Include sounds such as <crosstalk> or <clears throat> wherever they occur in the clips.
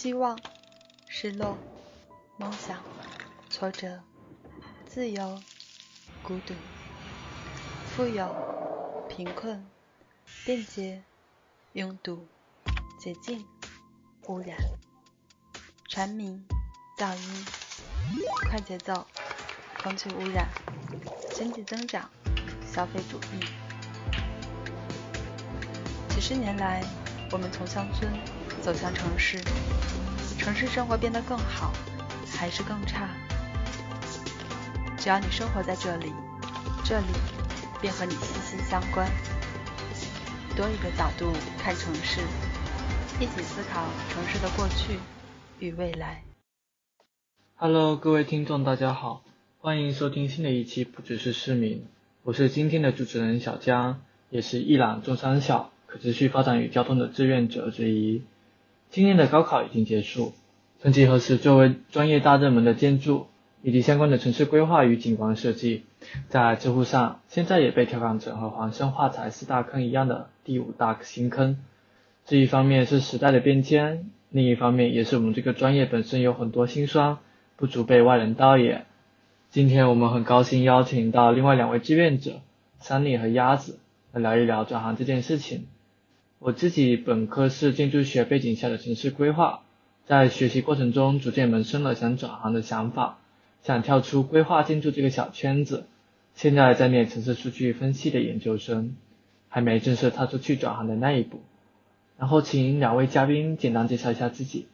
希望、失落、梦想、挫折、自由、孤独、富有、贫困、便捷、拥堵、洁净、污染、蝉鸣、噪音、快节奏、空气污染、经济增长、消费主义。几十年来，我们从乡村走向城市，城市生活变得更好，还是更差？只要你生活在这里，这里便和你息息相关。多一个角度看城市，一起思考城市的过去与未来。Hello，各位听众，大家好，欢迎收听新的一期《不只是市民》，我是今天的主持人小江，也是一览众山小可持续发展与交通的志愿者之一。今年的高考已经结束，曾几何时，作为专业大热门的建筑以及相关的城市规划与景观设计，在知乎上现在也被调侃成和黄生画材四大坑一样的第五大新坑。这一方面是时代的变迁，另一方面也是我们这个专业本身有很多辛酸，不足被外人道也。今天我们很高兴邀请到另外两位志愿者 Sunny 和鸭子来聊一聊转行这件事情。我自己本科是建筑学背景下的城市规划，在学习过程中逐渐萌生了想转行的想法，想跳出规划建筑这个小圈子。现在在念城市数据分析的研究生，还没正式踏出去转行的那一步。然后请两位嘉宾简单介绍一下自己。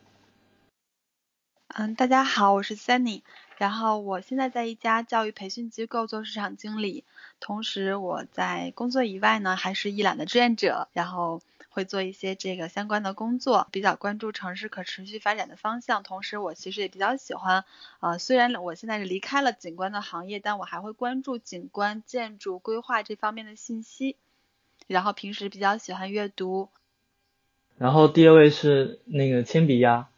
嗯，大家好，我是 Sunny，然后我现在在一家教育培训机构做市场经理，同时我在工作以外呢，还是一览的志愿者，然后。会做一些这个相关的工作，比较关注城市可持续发展的方向。同时，我其实也比较喜欢，呃，虽然我现在是离开了景观的行业，但我还会关注景观、建筑规划这方面的信息。然后平时比较喜欢阅读。然后第二位是那个铅笔鸭。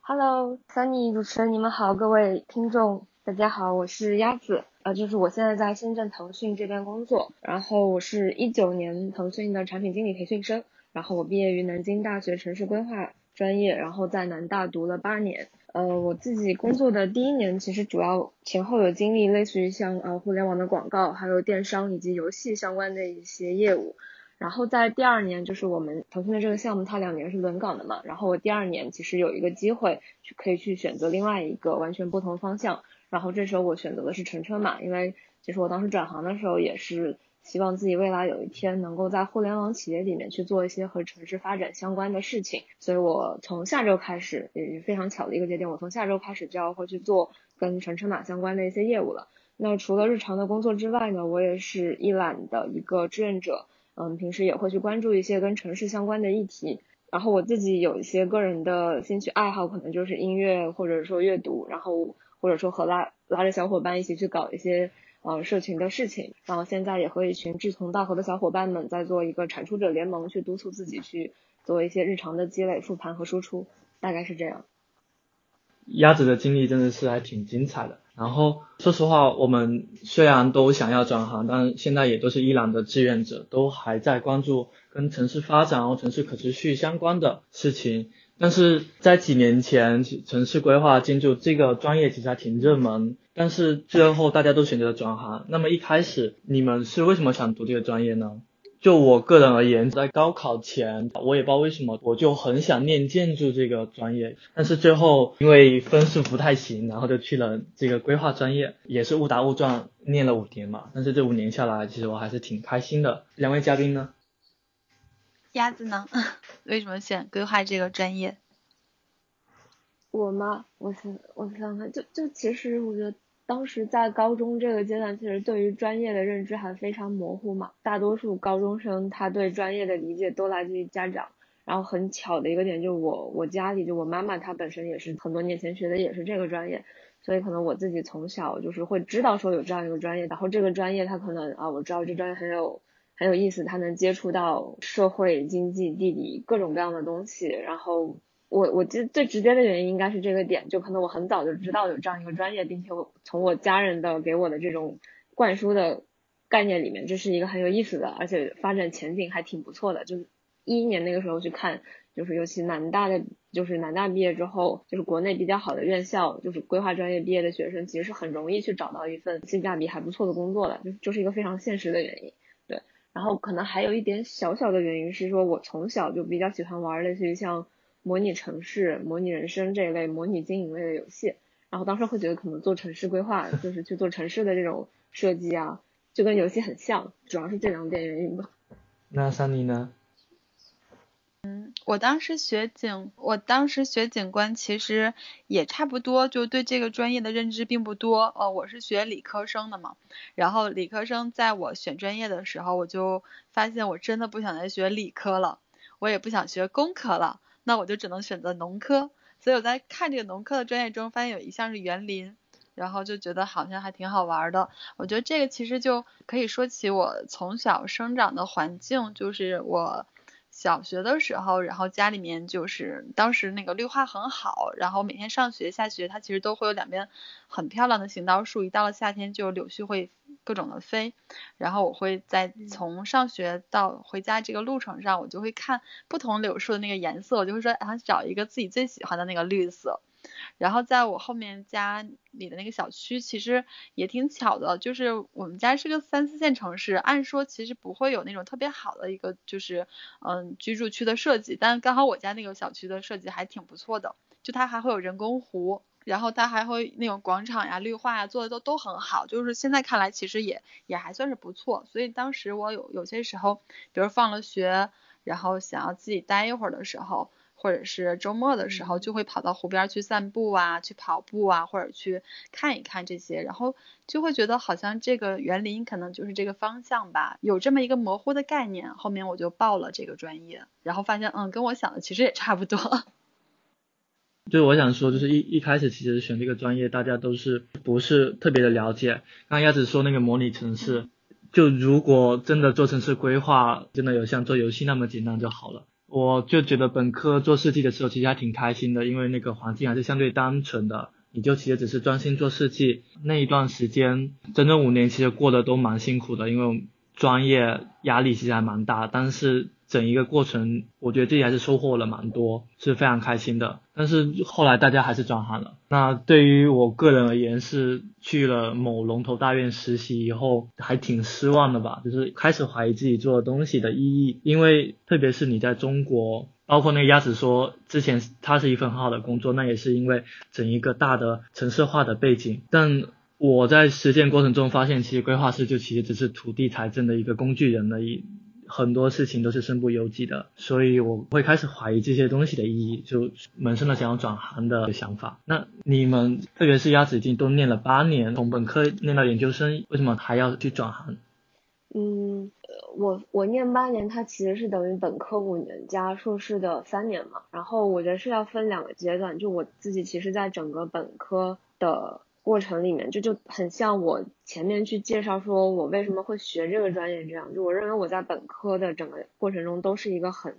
Hello，Sunny 主持人，你们好，各位听众，大家好，我是鸭子。呃，就是我现在在深圳腾讯这边工作，然后我是一九年腾讯的产品经理培训生，然后我毕业于南京大学城市规划专业，然后在南大读了八年。呃，我自己工作的第一年，其实主要前后有经历类似于像呃互联网的广告，还有电商以及游戏相关的一些业务。然后在第二年，就是我们腾讯的这个项目，它两年是轮岗的嘛，然后我第二年其实有一个机会去可以去选择另外一个完全不同方向。然后这时候我选择的是乘车嘛，因为其实我当时转行的时候也是希望自己未来有一天能够在互联网企业里面去做一些和城市发展相关的事情，所以我从下周开始也是非常巧的一个节点，我从下周开始就要会去做跟乘车码相关的一些业务了。那除了日常的工作之外呢，我也是一览的一个志愿者，嗯，平时也会去关注一些跟城市相关的议题。然后我自己有一些个人的兴趣爱好，可能就是音乐或者说阅读，然后。或者说和拉拉着小伙伴一起去搞一些呃社群的事情，然后现在也和一群志同道合的小伙伴们在做一个产出者联盟，去督促自己去做一些日常的积累、复盘和输出，大概是这样。鸭子的经历真的是还挺精彩的。然后说实话，我们虽然都想要转行，但现在也都是伊朗的志愿者，都还在关注跟城市发展和城市可持续相关的事情。但是在几年前，城市规划建筑这个专业其实还挺热门，但是最后大家都选择了转行。那么一开始你们是为什么想读这个专业呢？就我个人而言，在高考前，我也不知道为什么，我就很想念建筑这个专业，但是最后因为分数不太行，然后就去了这个规划专业，也是误打误撞念了五年嘛。但是这五年下来，其实我还是挺开心的。两位嘉宾呢？鸭子呢？<laughs> 为什么选规划这个专业？我吗？我想，我想想，就就其实我觉得当时在高中这个阶段，其实对于专业的认知还非常模糊嘛。大多数高中生他对专业的理解都来自于家长。然后很巧的一个点，就是我我家里就我妈妈她本身也是很多年前学的也是这个专业，所以可能我自己从小就是会知道说有这样一个专业，然后这个专业它可能啊我知道这专业很有。很有意思，他能接触到社会、经济、地理各种各样的东西。然后我我记得最直接的原因应该是这个点，就可能我很早就知道有这样一个专业，并且我从我家人的给我的这种灌输的概念里面，这是一个很有意思的，而且发展前景还挺不错的。就是一一年那个时候去看就是尤其南大的，就是南大毕业之后，就是国内比较好的院校，就是规划专业毕业的学生，其实是很容易去找到一份性价比还不错的工作的，就就是一个非常现实的原因。然后可能还有一点小小的原因是说，我从小就比较喜欢玩类似于像模拟城市、模拟人生这一类模拟经营类的游戏，然后当时会觉得可能做城市规划，就是去做城市的这种设计啊，就跟游戏很像，主要是这两点原因吧。那桑尼呢？嗯，我当时学景，我当时学景观，其实也差不多，就对这个专业的认知并不多。呃，我是学理科生的嘛，然后理科生在我选专业的时候，我就发现我真的不想再学理科了，我也不想学工科了，那我就只能选择农科。所以我在看这个农科的专业中，发现有一项是园林，然后就觉得好像还挺好玩的。我觉得这个其实就可以说起我从小生长的环境，就是我。小学的时候，然后家里面就是当时那个绿化很好，然后每天上学下学，它其实都会有两边很漂亮的行道树，一到了夏天就柳絮会各种的飞，然后我会在从上学到回家这个路程上，我就会看不同柳树的那个颜色，我就会说啊找一个自己最喜欢的那个绿色。然后在我后面家里的那个小区，其实也挺巧的，就是我们家是个三四线城市，按说其实不会有那种特别好的一个就是嗯居住区的设计，但刚好我家那个小区的设计还挺不错的，就它还会有人工湖，然后它还会那种广场呀、绿化呀做的都都很好，就是现在看来其实也也还算是不错，所以当时我有有些时候，比如放了学，然后想要自己待一会儿的时候。或者是周末的时候，就会跑到湖边去散步啊，去跑步啊，或者去看一看这些，然后就会觉得好像这个园林可能就是这个方向吧，有这么一个模糊的概念。后面我就报了这个专业，然后发现，嗯，跟我想的其实也差不多。<laughs> 就我想说，就是一一开始其实选这个专业，大家都是不是特别的了解。刚开始说那个模拟城市，就如果真的做城市规划，真的有像做游戏那么简单就好了。我就觉得本科做设计的时候其实还挺开心的，因为那个环境还是相对单纯的，你就其实只是专心做设计。那一段时间，整整五年其实过得都蛮辛苦的，因为专业压力其实还蛮大，但是。整一个过程，我觉得自己还是收获了蛮多，是非常开心的。但是后来大家还是转行了。那对于我个人而言，是去了某龙头大院实习以后，还挺失望的吧。就是开始怀疑自己做的东西的意义，因为特别是你在中国，包括那个鸭子说之前他是一份很好的工作，那也是因为整一个大的城市化的背景。但我在实践过程中发现，其实规划师就其实只是土地财政的一个工具人而已。很多事情都是身不由己的，所以我会开始怀疑这些东西的意义，就萌生了想要转行的想法。那你们，特别是鸭子已经都念了八年，从本科念到研究生，为什么还要去转行？嗯，我我念八年，它其实是等于本科五年加硕士的三年嘛。然后我觉得是要分两个阶段，就我自己其实在整个本科的。过程里面就就很像我前面去介绍说我为什么会学这个专业这样，就我认为我在本科的整个过程中都是一个很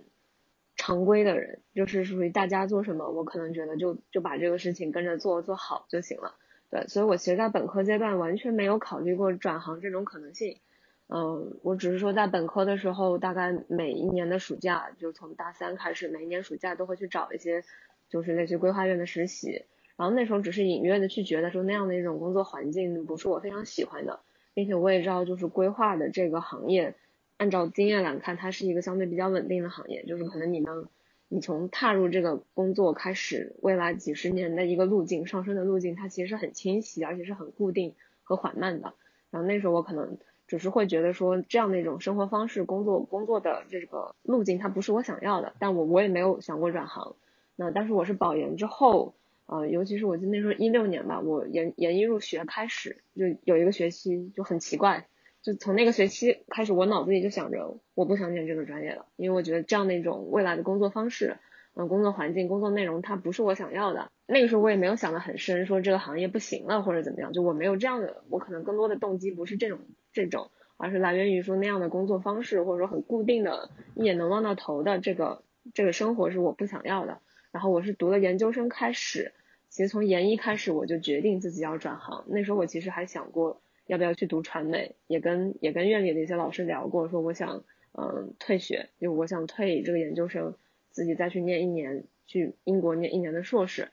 常规的人，就是属于大家做什么我可能觉得就就把这个事情跟着做做好就行了，对，所以我其实在本科阶段完全没有考虑过转行这种可能性，嗯，我只是说在本科的时候大概每一年的暑假就从大三开始每一年暑假都会去找一些就是类似规划院的实习。然后那时候只是隐约的去觉得说那样的一种工作环境不是我非常喜欢的，并且我也知道就是规划的这个行业，按照经验来看，它是一个相对比较稳定的行业，就是可能你能，你从踏入这个工作开始，未来几十年的一个路径上升的路径，它其实是很清晰，而且是很固定和缓慢的。然后那时候我可能只是会觉得说这样的一种生活方式、工作工作的这个路径它不是我想要的，但我我也没有想过转行。那但是我是保研之后。呃，尤其是我记得那时候一六年吧，我研研一入学开始就有一个学期就很奇怪，就从那个学期开始，我脑子里就想着我不想念这个专业了，因为我觉得这样的一种未来的工作方式，嗯，工作环境、工作内容它不是我想要的。那个时候我也没有想得很深，说这个行业不行了或者怎么样，就我没有这样的，我可能更多的动机不是这种这种，而是来源于说那样的工作方式或者说很固定的、一眼能望到头的这个这个生活是我不想要的。然后我是读了研究生开始，其实从研一开始我就决定自己要转行。那时候我其实还想过要不要去读传媒，也跟也跟院里的一些老师聊过，说我想嗯退学，就我想退这个研究生，自己再去念一年，去英国念一年的硕士，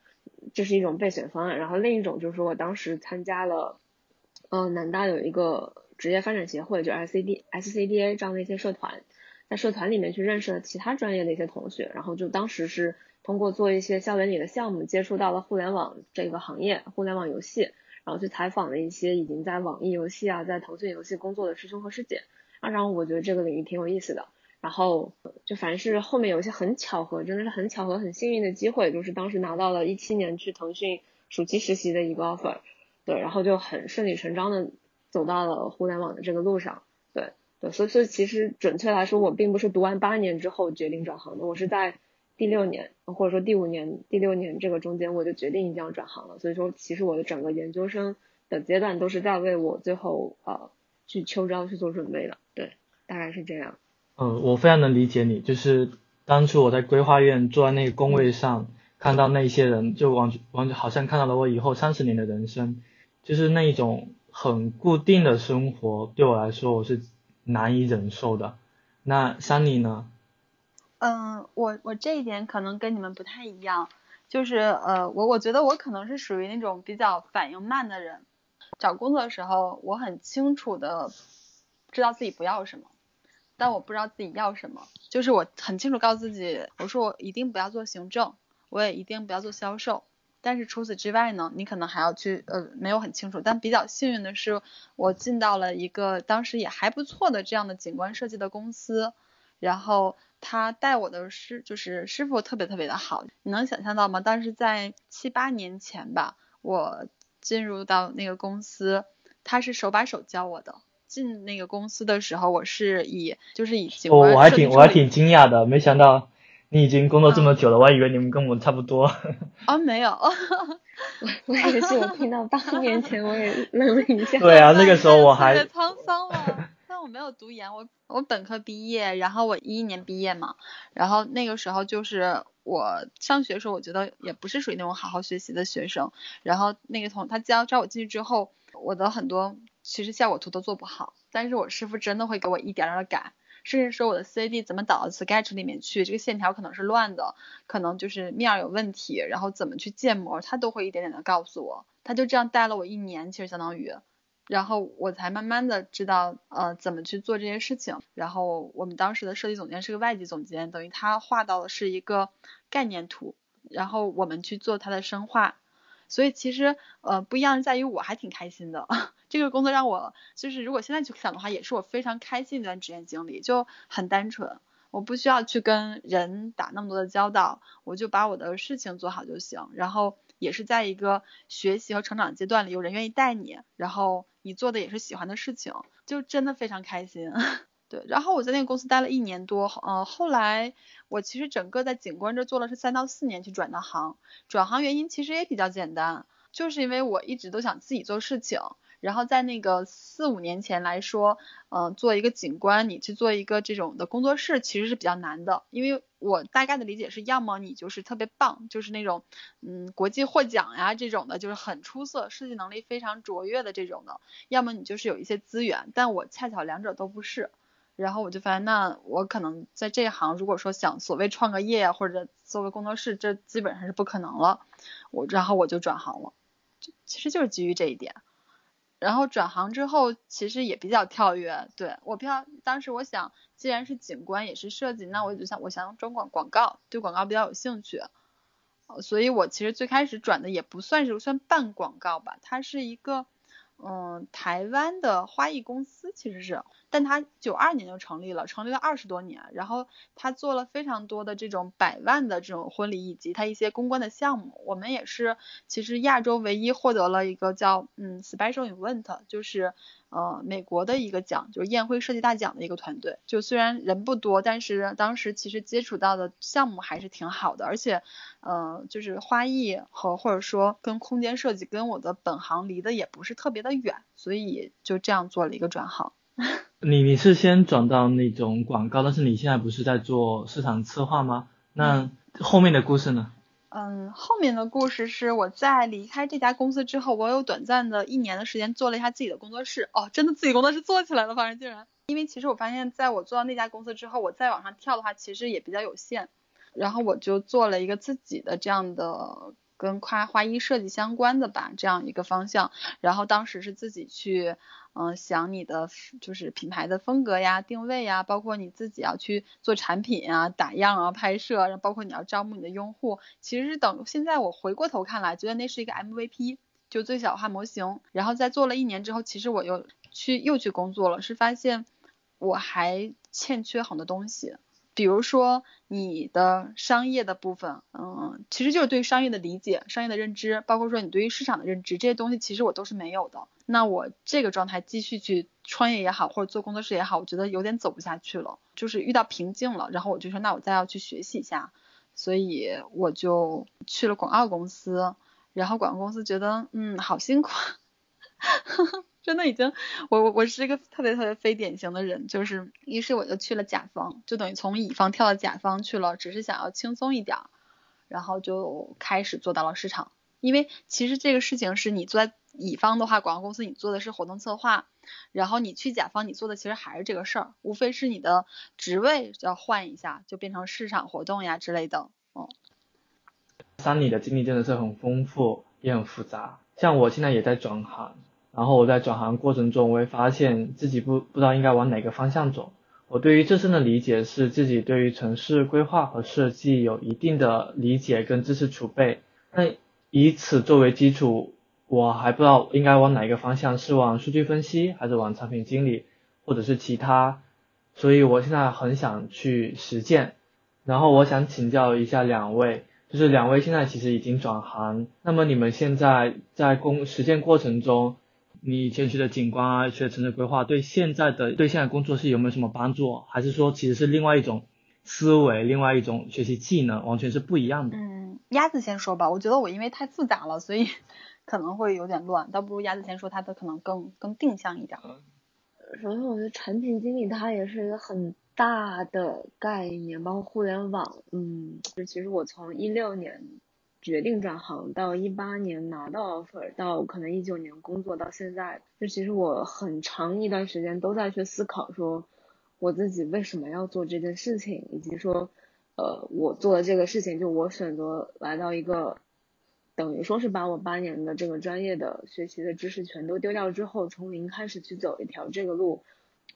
这是一种备选方案。然后另一种就是说我当时参加了，嗯，南大有一个职业发展协会，就 SCD SCDA 这样的一些社团，在社团里面去认识了其他专业的一些同学，然后就当时是通过做一些校园里的项目，接触到了互联网这个行业，互联网游戏。然后去采访了一些已经在网易游戏啊，在腾讯游戏工作的师兄和师姐，啊，然后我觉得这个领域挺有意思的。然后就凡是后面有一些很巧合，真的是很巧合、很幸运的机会，就是当时拿到了一七年去腾讯暑期实习的一个 offer，对，然后就很顺理成章的走到了互联网的这个路上，对对，所以所以其实准确来说，我并不是读完八年之后决定转行的，我是在。第六年，或者说第五年、第六年这个中间，我就决定一定要转行了。所以说，其实我的整个研究生的阶段都是在为我最后呃去秋招去做准备的。对，大概是这样。嗯，我非常能理解你，就是当初我在规划院坐在那个工位上，看到那些人，就完完好像看到了我以后三十年的人生，就是那一种很固定的生活，对我来说我是难以忍受的。那山里呢？嗯，我我这一点可能跟你们不太一样，就是呃，我我觉得我可能是属于那种比较反应慢的人，找工作的时候我很清楚的知道自己不要什么，但我不知道自己要什么，就是我很清楚告诉自己，我说我一定不要做行政，我也一定不要做销售，但是除此之外呢，你可能还要去呃，没有很清楚，但比较幸运的是，我进到了一个当时也还不错的这样的景观设计的公司，然后。他带我的师就是师傅特别特别的好，你能想象到吗？当时在七八年前吧，我进入到那个公司，他是手把手教我的。进那个公司的时候，我是以就是以景观我还挺我还挺惊讶的，没想到你已经工作这么久了，我还以为你们跟我们差不多。啊，没有，我我也是，我听到八年前我也愣了一下。对啊，那个时候我还 <laughs> 沧桑了。我没有读研，我我本科毕业，然后我一一年毕业嘛，然后那个时候就是我上学的时候，我觉得也不是属于那种好好学习的学生，然后那个同他教招我进去之后，我的很多其实效果图都做不好，但是我师傅真的会给我一点点的改，甚至说我的 CAD 怎么导到 Sketch 里面去，这个线条可能是乱的，可能就是面有问题，然后怎么去建模，他都会一点点的告诉我，他就这样带了我一年，其实相当于。然后我才慢慢的知道，呃，怎么去做这些事情。然后我们当时的设计总监是个外籍总监，等于他画到的是一个概念图，然后我们去做它的深化。所以其实，呃，不一样在于我还挺开心的。<laughs> 这个工作让我，就是如果现在去想的话，也是我非常开心一段职业经历，就很单纯，我不需要去跟人打那么多的交道，我就把我的事情做好就行。然后也是在一个学习和成长阶段里，有人愿意带你，然后。你做的也是喜欢的事情，就真的非常开心。<laughs> 对，然后我在那个公司待了一年多，呃，后来我其实整个在景观这做了是三到四年去转的行，转行原因其实也比较简单，就是因为我一直都想自己做事情。然后在那个四五年前来说，嗯，做一个景观，你去做一个这种的工作室，其实是比较难的。因为我大概的理解是，要么你就是特别棒，就是那种，嗯，国际获奖呀这种的，就是很出色，设计能力非常卓越的这种的；要么你就是有一些资源，但我恰巧两者都不是。然后我就发现，那我可能在这一行，如果说想所谓创个业或者做个工作室，这基本上是不可能了。我然后我就转行了，其实就是基于这一点。然后转行之后，其实也比较跳跃。对我比较，当时我想，既然是景观也是设计，那我就想，我想转广广告，对广告比较有兴趣。所以我其实最开始转的也不算是算半广告吧，它是一个。嗯，台湾的花艺公司其实是，但他九二年就成立了，成立了二十多年，然后他做了非常多的这种百万的这种婚礼以及他一些公关的项目。我们也是，其实亚洲唯一获得了一个叫嗯 Special Event，就是。呃，美国的一个奖，就是宴会设计大奖的一个团队，就虽然人不多，但是当时其实接触到的项目还是挺好的，而且，呃，就是花艺和或者说跟空间设计跟我的本行离得也不是特别的远，所以就这样做了一个转行。<laughs> 你你是先转到那种广告，但是你现在不是在做市场策划吗？那后面的故事呢？嗯，后面的故事是我在离开这家公司之后，我有短暂的一年的时间做了一下自己的工作室。哦，真的自己工作室做起来了，反正竟然。因为其实我发现，在我做到那家公司之后，我再往上跳的话，其实也比较有限。然后我就做了一个自己的这样的跟花花艺设计相关的吧，这样一个方向。然后当时是自己去，嗯，想你的就是品牌的风格呀、定位呀，包括你自己要去做产品啊、打样啊、拍摄，然后包括你要招募你的用户。其实是等现在我回过头看来，觉得那是一个 MVP，就最小化模型。然后在做了一年之后，其实我又去又去工作了，是发现我还欠缺很多东西。比如说你的商业的部分，嗯，其实就是对商业的理解、商业的认知，包括说你对于市场的认知，这些东西其实我都是没有的。那我这个状态继续去创业也好，或者做工作室也好，我觉得有点走不下去了，就是遇到瓶颈了。然后我就说，那我再要去学习一下，所以我就去了广告公司。然后广告公司觉得，嗯，好辛苦。<laughs> 真的已经，我我我是一个特别特别非典型的人，就是于是我就去了甲方，就等于从乙方跳到甲方去了，只是想要轻松一点，然后就开始做到了市场。因为其实这个事情是你做乙方的话，广告公司你做的是活动策划，然后你去甲方你做的其实还是这个事儿，无非是你的职位要换一下，就变成市场活动呀之类的。嗯，三里的经历真的是很丰富也很复杂，像我现在也在转行。然后我在转行过程中，我会发现自己不不知道应该往哪个方向走。我对于自身的理解是自己对于城市规划和设计有一定的理解跟知识储备，那以此作为基础，我还不知道应该往哪个方向，是往数据分析，还是往产品经理，或者是其他。所以我现在很想去实践。然后我想请教一下两位，就是两位现在其实已经转行，那么你们现在在工实践过程中。你以前学的景观啊，学城市规划，对现在的对现在工作是有没有什么帮助？还是说其实是另外一种思维，另外一种学习技能，完全是不一样的？嗯，鸭子先说吧。我觉得我因为太复杂了，所以 <laughs> 可能会有点乱，倒不如鸭子先说，它的可能更更定向一点。首先，我觉得产品经理它也是一个很大的概念，包括互联网。嗯，就其实我从一六年。决定转行到一八年拿到 offer，到可能一九年工作到现在，就其实我很长一段时间都在去思考说，我自己为什么要做这件事情，以及说，呃，我做的这个事情，就我选择来到一个，等于说是把我八年的这个专业的学习的知识全都丢掉之后，从零开始去走一条这个路，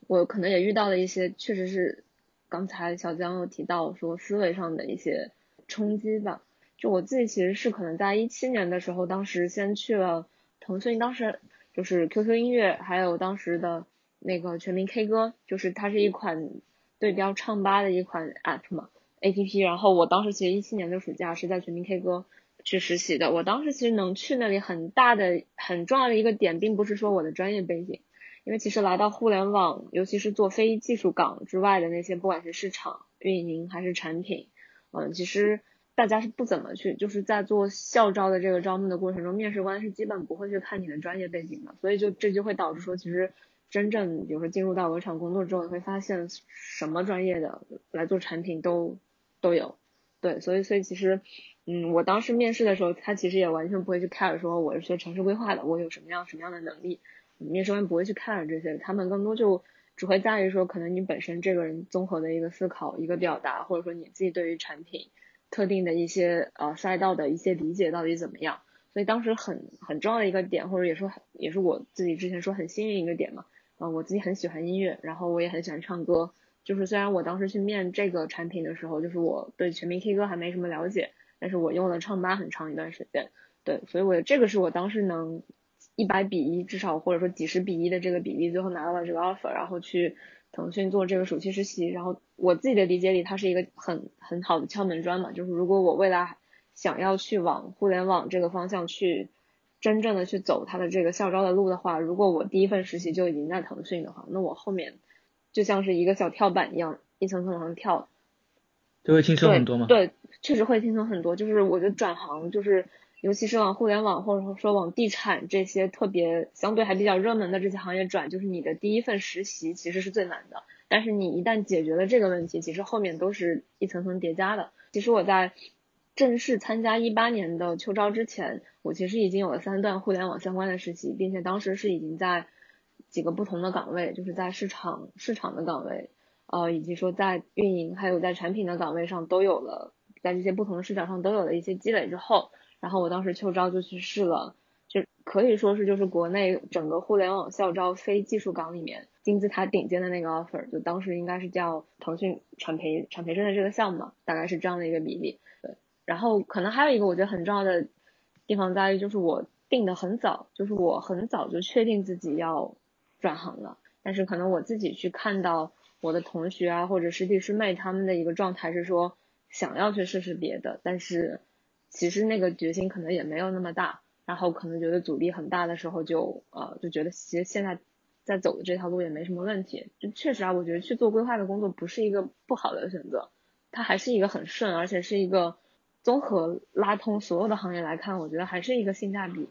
我可能也遇到了一些，确实是刚才小江有提到说思维上的一些冲击吧。就我自己其实是可能在一七年的时候，当时先去了腾讯，当时就是 QQ 音乐，还有当时的那个全民 K 歌，就是它是一款对标唱吧的一款 app 嘛 APP。然后我当时其实一七年的暑假是在全民 K 歌去实习的。我当时其实能去那里很大的很重要的一个点，并不是说我的专业背景，因为其实来到互联网，尤其是做非技术岗之外的那些，不管是市场运营还是产品，嗯，其实。大家是不怎么去，就是在做校招的这个招募的过程中，面试官是基本不会去看你的专业背景的，所以就这就会导致说，其实真正比如说进入到围场工作之后，你会发现什么专业的来做产品都都有，对，所以所以其实，嗯，我当时面试的时候，他其实也完全不会去 care 说我是学城市规划的，我有什么样什么样的能力，面试官不会去 care 这些，他们更多就只会在于说，可能你本身这个人综合的一个思考、一个表达，或者说你自己对于产品。特定的一些呃赛道的一些理解到底怎么样？所以当时很很重要的一个点，或者也说也是我自己之前说很幸运一个点嘛。啊，我自己很喜欢音乐，然后我也很喜欢唱歌。就是虽然我当时去面这个产品的时候，就是我对全民 K 歌还没什么了解，但是我用了唱吧很长一段时间。对，所以我这个是我当时能一百比一，至少或者说几十比一的这个比例，最后拿到了这个 offer，然后去。腾讯做这个暑期实习，然后我自己的理解里，它是一个很很好的敲门砖嘛。就是如果我未来想要去往互联网这个方向去真正的去走它的这个校招的路的话，如果我第一份实习就已经在腾讯的话，那我后面就像是一个小跳板一样，一层层往上跳，就会轻松很多吗？对，确实会轻松很多。就是我觉得转行就是。尤其是往互联网或者说往地产这些特别相对还比较热门的这些行业转，就是你的第一份实习其实是最难的。但是你一旦解决了这个问题，其实后面都是一层层叠加的。其实我在正式参加一八年的秋招之前，我其实已经有了三段互联网相关的实习，并且当时是已经在几个不同的岗位，就是在市场市场的岗位，呃，以及说在运营还有在产品的岗位上都有了。在这些不同的视角上都有了一些积累之后，然后我当时秋招就去试了，就可以说是就是国内整个互联网校招非技术岗里面金字塔顶尖的那个 offer，就当时应该是叫腾讯产培产培生的这个项目嘛，大概是这样的一个比例。对，然后可能还有一个我觉得很重要的地方在于，就是我定的很早，就是我很早就确定自己要转行了，但是可能我自己去看到。我的同学啊，或者师弟师妹他们的一个状态是说想要去试试别的，但是其实那个决心可能也没有那么大，然后可能觉得阻力很大的时候就呃就觉得其实现在在走的这条路也没什么问题。就确实啊，我觉得去做规划的工作不是一个不好的选择，它还是一个很顺，而且是一个综合拉通所有的行业来看，我觉得还是一个性价比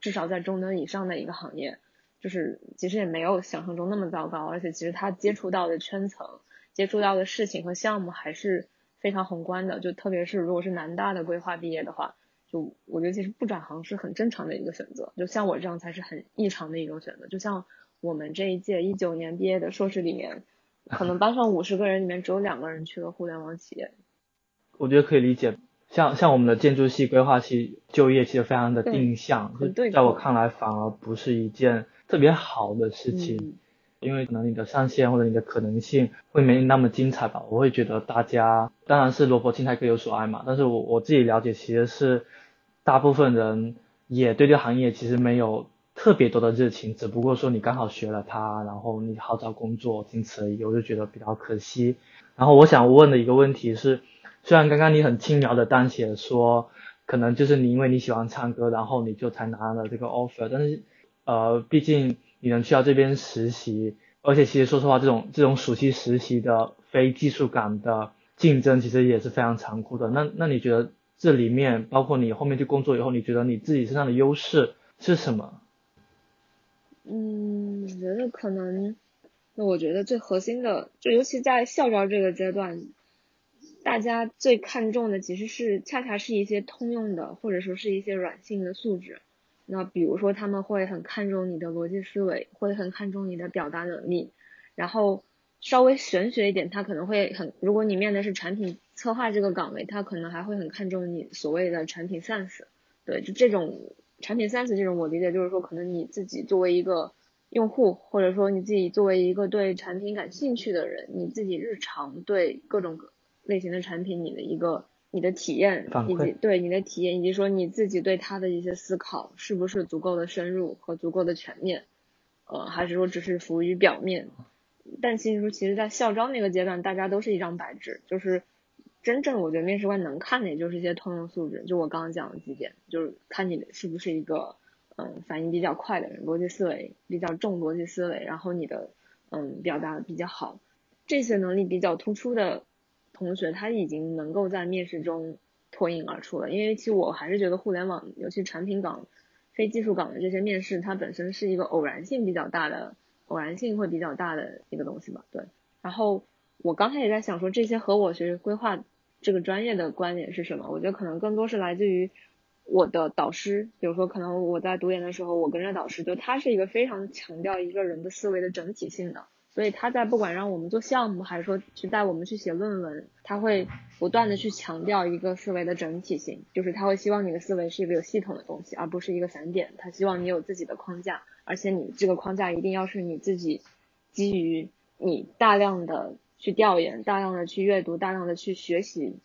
至少在中等以上的一个行业。就是其实也没有想象中那么糟糕，而且其实他接触到的圈层、接触到的事情和项目还是非常宏观的。就特别是如果是南大的规划毕业的话，就我觉得其实不转行是很正常的一个选择。就像我这样才是很异常的一种选择。就像我们这一届一九年毕业的硕士里面，可能班上五十个人里面只有两个人去了互联网企业。我觉得可以理解。像像我们的建筑系规划系就业其实非常的定向，在我看来反而不是一件。特别好的事情，因为可能你的上限或者你的可能性会没那么精彩吧。我会觉得大家当然是萝卜青菜各有所爱嘛，但是我我自己了解其实是大部分人也对这个行业其实没有特别多的热情，只不过说你刚好学了它，然后你好找工作，仅此而已。我就觉得比较可惜。然后我想问的一个问题是，虽然刚刚你很轻描的淡写说，可能就是你因为你喜欢唱歌，然后你就才拿了这个 offer，但是。呃，毕竟你能去到这边实习，而且其实说实话，这种这种暑期实习的非技术岗的竞争其实也是非常残酷的。那那你觉得这里面，包括你后面去工作以后，你觉得你自己身上的优势是什么？嗯，我觉得可能，那我觉得最核心的，就尤其在校招这个阶段，大家最看重的其实是恰恰是一些通用的，或者说是一些软性的素质。那比如说他们会很看重你的逻辑思维，会很看重你的表达能力，然后稍微玄学一点，他可能会很，如果你面的是产品策划这个岗位，他可能还会很看重你所谓的产品 sense。对，就这种产品 sense 这种，我理解就是说，可能你自己作为一个用户，或者说你自己作为一个对产品感兴趣的人，你自己日常对各种类型的产品，你的一个。你的体验以及对你的体验，以及说你自己对他的一些思考是不是足够的深入和足够的全面，呃，还是说只是浮于表面？但其实说，其实，在校招那个阶段，大家都是一张白纸，就是真正我觉得面试官能看的，也就是一些通用素质，就我刚刚讲的几点，就是看你是不是一个嗯反应比较快的人，逻辑思维比较重，逻辑思维，然后你的嗯表达比较好，这些能力比较突出的。同学他已经能够在面试中脱颖而出了，因为其实我还是觉得互联网，尤其产品岗、非技术岗的这些面试，它本身是一个偶然性比较大的，偶然性会比较大的一个东西吧。对。然后我刚才也在想说，这些和我学规划这个专业的关联是什么？我觉得可能更多是来自于我的导师，比如说可能我在读研的时候，我跟着导师，就他是一个非常强调一个人的思维的整体性的。所以他在不管让我们做项目，还是说去带我们去写论文，他会不断的去强调一个思维的整体性，就是他会希望你的思维是一个有系统的东西，而不是一个散点。他希望你有自己的框架，而且你这个框架一定要是你自己基于你大量的去调研、大量的去阅读、大量的去学习，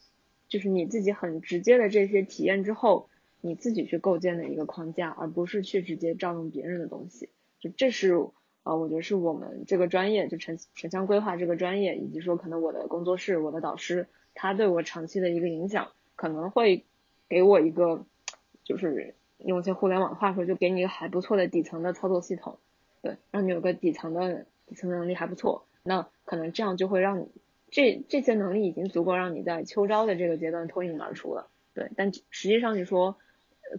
就是你自己很直接的这些体验之后，你自己去构建的一个框架，而不是去直接照用别人的东西。就这是。啊，我觉得是我们这个专业，就城城乡规划这个专业，以及说可能我的工作室、我的导师，他对我长期的一个影响，可能会给我一个，就是用一些互联网话说，就给你一个还不错的底层的操作系统，对，让你有个底层的底层能力还不错，那可能这样就会让你这这些能力已经足够让你在秋招的这个阶段脱颖而出了，对，但实际上你说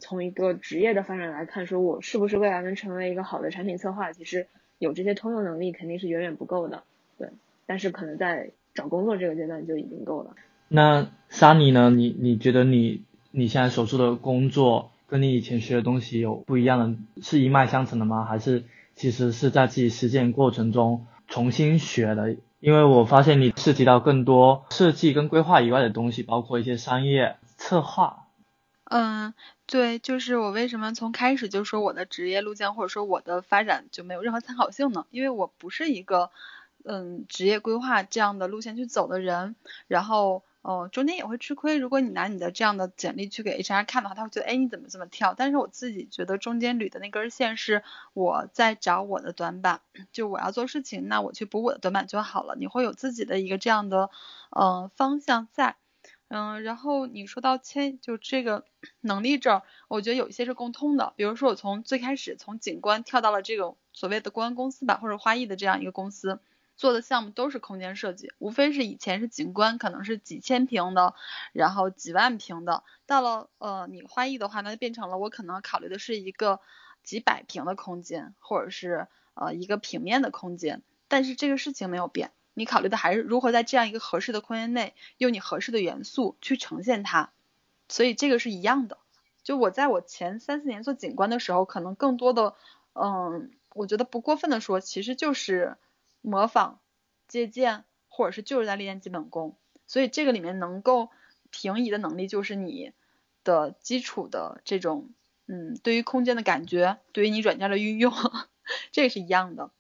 从一个职业的发展来看，说我是不是未来能成为一个好的产品策划，其实。有这些通用能力肯定是远远不够的，对，但是可能在找工作这个阶段就已经够了。那 Sunny 呢？你你觉得你你现在所做的工作跟你以前学的东西有不一样的，是一脉相承的吗？还是其实是在自己实践过程中重新学的因为我发现你涉及到更多设计跟规划以外的东西，包括一些商业策划。嗯，对，就是我为什么从开始就说我的职业路径或者说我的发展就没有任何参考性呢？因为我不是一个嗯职业规划这样的路线去走的人，然后哦中间也会吃亏。如果你拿你的这样的简历去给 HR 看的话，他会觉得哎你怎么这么跳？但是我自己觉得中间捋的那根线是我在找我的短板，就我要做事情，那我去补我的短板就好了。你会有自己的一个这样的嗯方向在。嗯，然后你说到签就这个 <clears throat> 能力这儿，我觉得有一些是共通的。比如说我从最开始从景观跳到了这种所谓的公关公司吧，或者花艺的这样一个公司，做的项目都是空间设计，无非是以前是景观，可能是几千平的，然后几万平的，到了呃你花艺的话，那就变成了我可能考虑的是一个几百平的空间，或者是呃一个平面的空间，但是这个事情没有变。你考虑的还是如何在这样一个合适的空间内，用你合适的元素去呈现它，所以这个是一样的。就我在我前三四年做景观的时候，可能更多的，嗯，我觉得不过分的说，其实就是模仿、借鉴，或者是就是在练基本功。所以这个里面能够平移的能力，就是你的基础的这种，嗯，对于空间的感觉，对于你软件的运用，<laughs> 这个是一样的。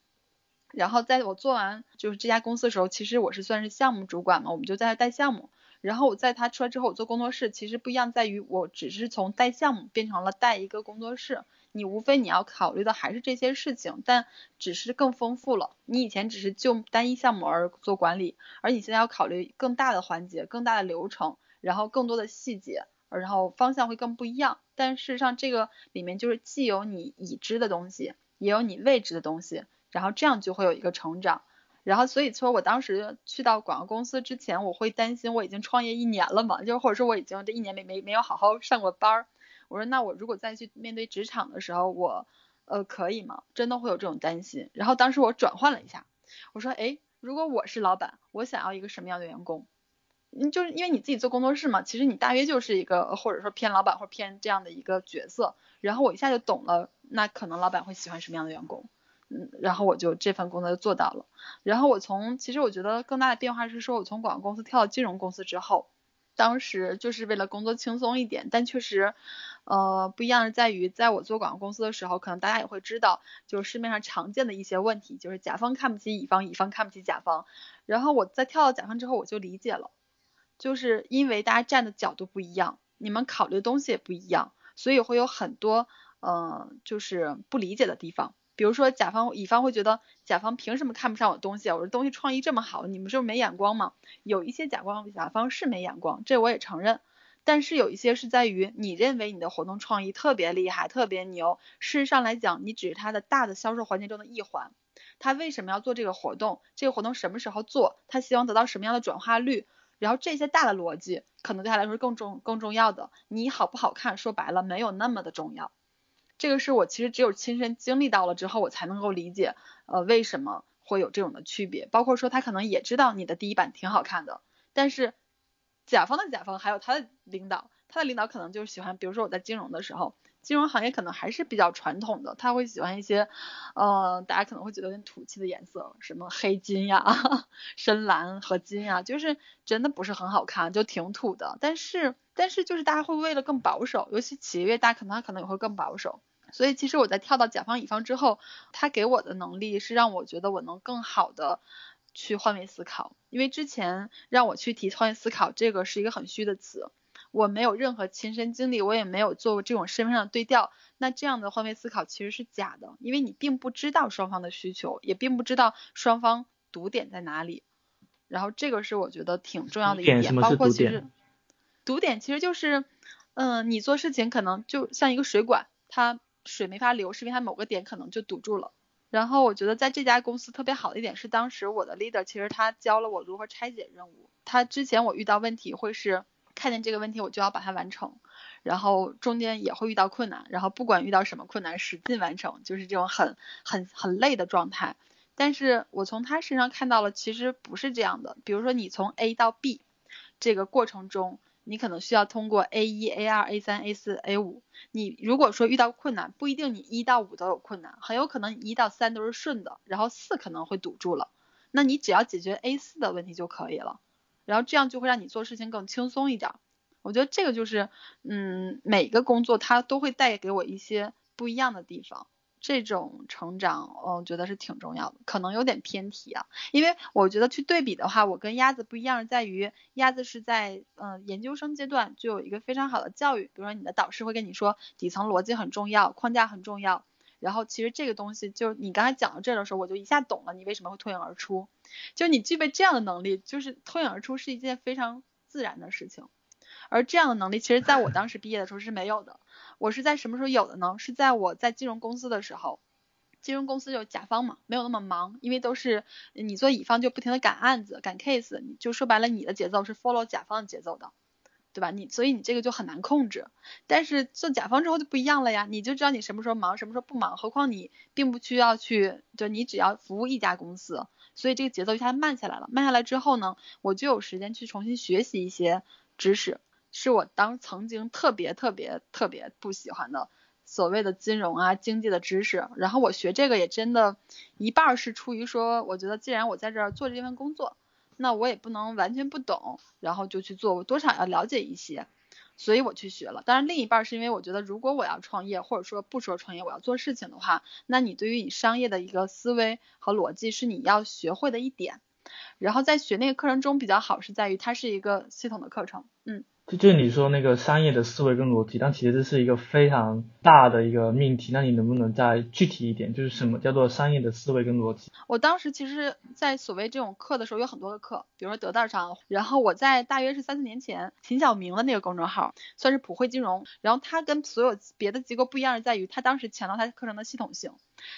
然后在我做完就是这家公司的时候，其实我是算是项目主管嘛，我们就在那带项目。然后我在他出来之后，我做工作室，其实不一样在于，我只是从带项目变成了带一个工作室。你无非你要考虑的还是这些事情，但只是更丰富了。你以前只是就单一项目而做管理，而你现在要考虑更大的环节、更大的流程，然后更多的细节，然后方向会更不一样。但事实上这个里面就是既有你已知的东西，也有你未知的东西。然后这样就会有一个成长，然后所以说我当时去到广告公司之前，我会担心我已经创业一年了嘛，就或者说我已经这一年没没没有好好上过班儿，我说那我如果再去面对职场的时候，我呃可以吗？真的会有这种担心。然后当时我转换了一下，我说哎，如果我是老板，我想要一个什么样的员工？嗯，就是因为你自己做工作室嘛，其实你大约就是一个或者说偏老板或者偏这样的一个角色。然后我一下就懂了，那可能老板会喜欢什么样的员工？嗯，然后我就这份工作就做到了。然后我从其实我觉得更大的变化是说，我从广告公司跳到金融公司之后，当时就是为了工作轻松一点，但确实，呃，不一样是在于，在我做广告公司的时候，可能大家也会知道，就是市面上常见的一些问题，就是甲方看不起乙方，乙方看不起甲方。然后我在跳到甲方之后，我就理解了，就是因为大家站的角度不一样，你们考虑的东西也不一样，所以会有很多，嗯，就是不理解的地方。比如说，甲方、乙方会觉得甲方凭什么看不上我东西啊？我的东西创意这么好，你们是不是没眼光吗？有一些甲方、甲方是没眼光，这我也承认。但是有一些是在于你认为你的活动创意特别厉害、特别牛，事实上来讲，你只是他的大的销售环节中的一环。他为什么要做这个活动？这个活动什么时候做？他希望得到什么样的转化率？然后这些大的逻辑，可能对他来说更重、更重要的。你好不好看，说白了没有那么的重要。这个是我其实只有亲身经历到了之后，我才能够理解，呃，为什么会有这种的区别。包括说他可能也知道你的第一版挺好看的，但是甲方的甲方还有他的领导，他的领导可能就是喜欢，比如说我在金融的时候，金融行业可能还是比较传统的，他会喜欢一些，呃，大家可能会觉得有点土气的颜色，什么黑金呀、<laughs> 深蓝和金呀，就是真的不是很好看，就挺土的。但是但是就是大家会为了更保守，尤其企业越大，可能他可能也会更保守。所以其实我在跳到甲方乙方之后，他给我的能力是让我觉得我能更好的去换位思考。因为之前让我去提换位思考，这个是一个很虚的词，我没有任何亲身经历，我也没有做过这种身份上的对调。那这样的换位思考其实是假的，因为你并不知道双方的需求，也并不知道双方堵点在哪里。然后这个是我觉得挺重要的一点，包括其实堵点其实就是，嗯，你做事情可能就像一个水管，它。水没法流，是因为它某个点可能就堵住了。然后我觉得在这家公司特别好的一点是，当时我的 leader 其实他教了我如何拆解任务。他之前我遇到问题会是看见这个问题我就要把它完成，然后中间也会遇到困难，然后不管遇到什么困难使劲完成，就是这种很很很累的状态。但是我从他身上看到了其实不是这样的。比如说你从 A 到 B 这个过程中。你可能需要通过 A 一、A 二、A 三、A 四、A 五。你如果说遇到困难，不一定你一到五都有困难，很有可能你一到三都是顺的，然后四可能会堵住了。那你只要解决 A 四的问题就可以了，然后这样就会让你做事情更轻松一点。我觉得这个就是，嗯，每个工作它都会带给我一些不一样的地方。这种成长，我觉得是挺重要的，可能有点偏题啊，因为我觉得去对比的话，我跟鸭子不一样，在于鸭子是在嗯研究生阶段就有一个非常好的教育，比如说你的导师会跟你说底层逻辑很重要，框架很重要，然后其实这个东西就你刚才讲到这的时候，我就一下懂了你为什么会脱颖而出，就你具备这样的能力，就是脱颖而出是一件非常自然的事情，而这样的能力其实在我当时毕业的时候是没有的。我是在什么时候有的呢？是在我在金融公司的时候，金融公司就甲方嘛，没有那么忙，因为都是你做乙方就不停的赶案子、赶 case，就说白了你的节奏是 follow 甲方的节奏的，对吧？你所以你这个就很难控制。但是做甲方之后就不一样了呀，你就知道你什么时候忙，什么时候不忙。何况你并不需要去，就你只要服务一家公司，所以这个节奏一下慢下来了。慢下来之后呢，我就有时间去重新学习一些知识。是我当曾经特别特别特别不喜欢的所谓的金融啊经济的知识，然后我学这个也真的，一半是出于说，我觉得既然我在这儿做这份工作，那我也不能完全不懂，然后就去做，我多少要了解一些，所以我去学了。当然另一半是因为我觉得，如果我要创业，或者说不说创业，我要做事情的话，那你对于你商业的一个思维和逻辑是你要学会的一点。然后在学那个课程中比较好是在于它是一个系统的课程，嗯。就就你说那个商业的思维跟逻辑，但其实这是一个非常大的一个命题。那你能不能再具体一点，就是什么叫做商业的思维跟逻辑？我当时其实，在所谓这种课的时候，有很多个课，比如说得道上，然后我在大约是三四年前，秦晓明的那个公众号，算是普惠金融，然后他跟所有别的机构不一样，在于他当时强调他课程的系统性，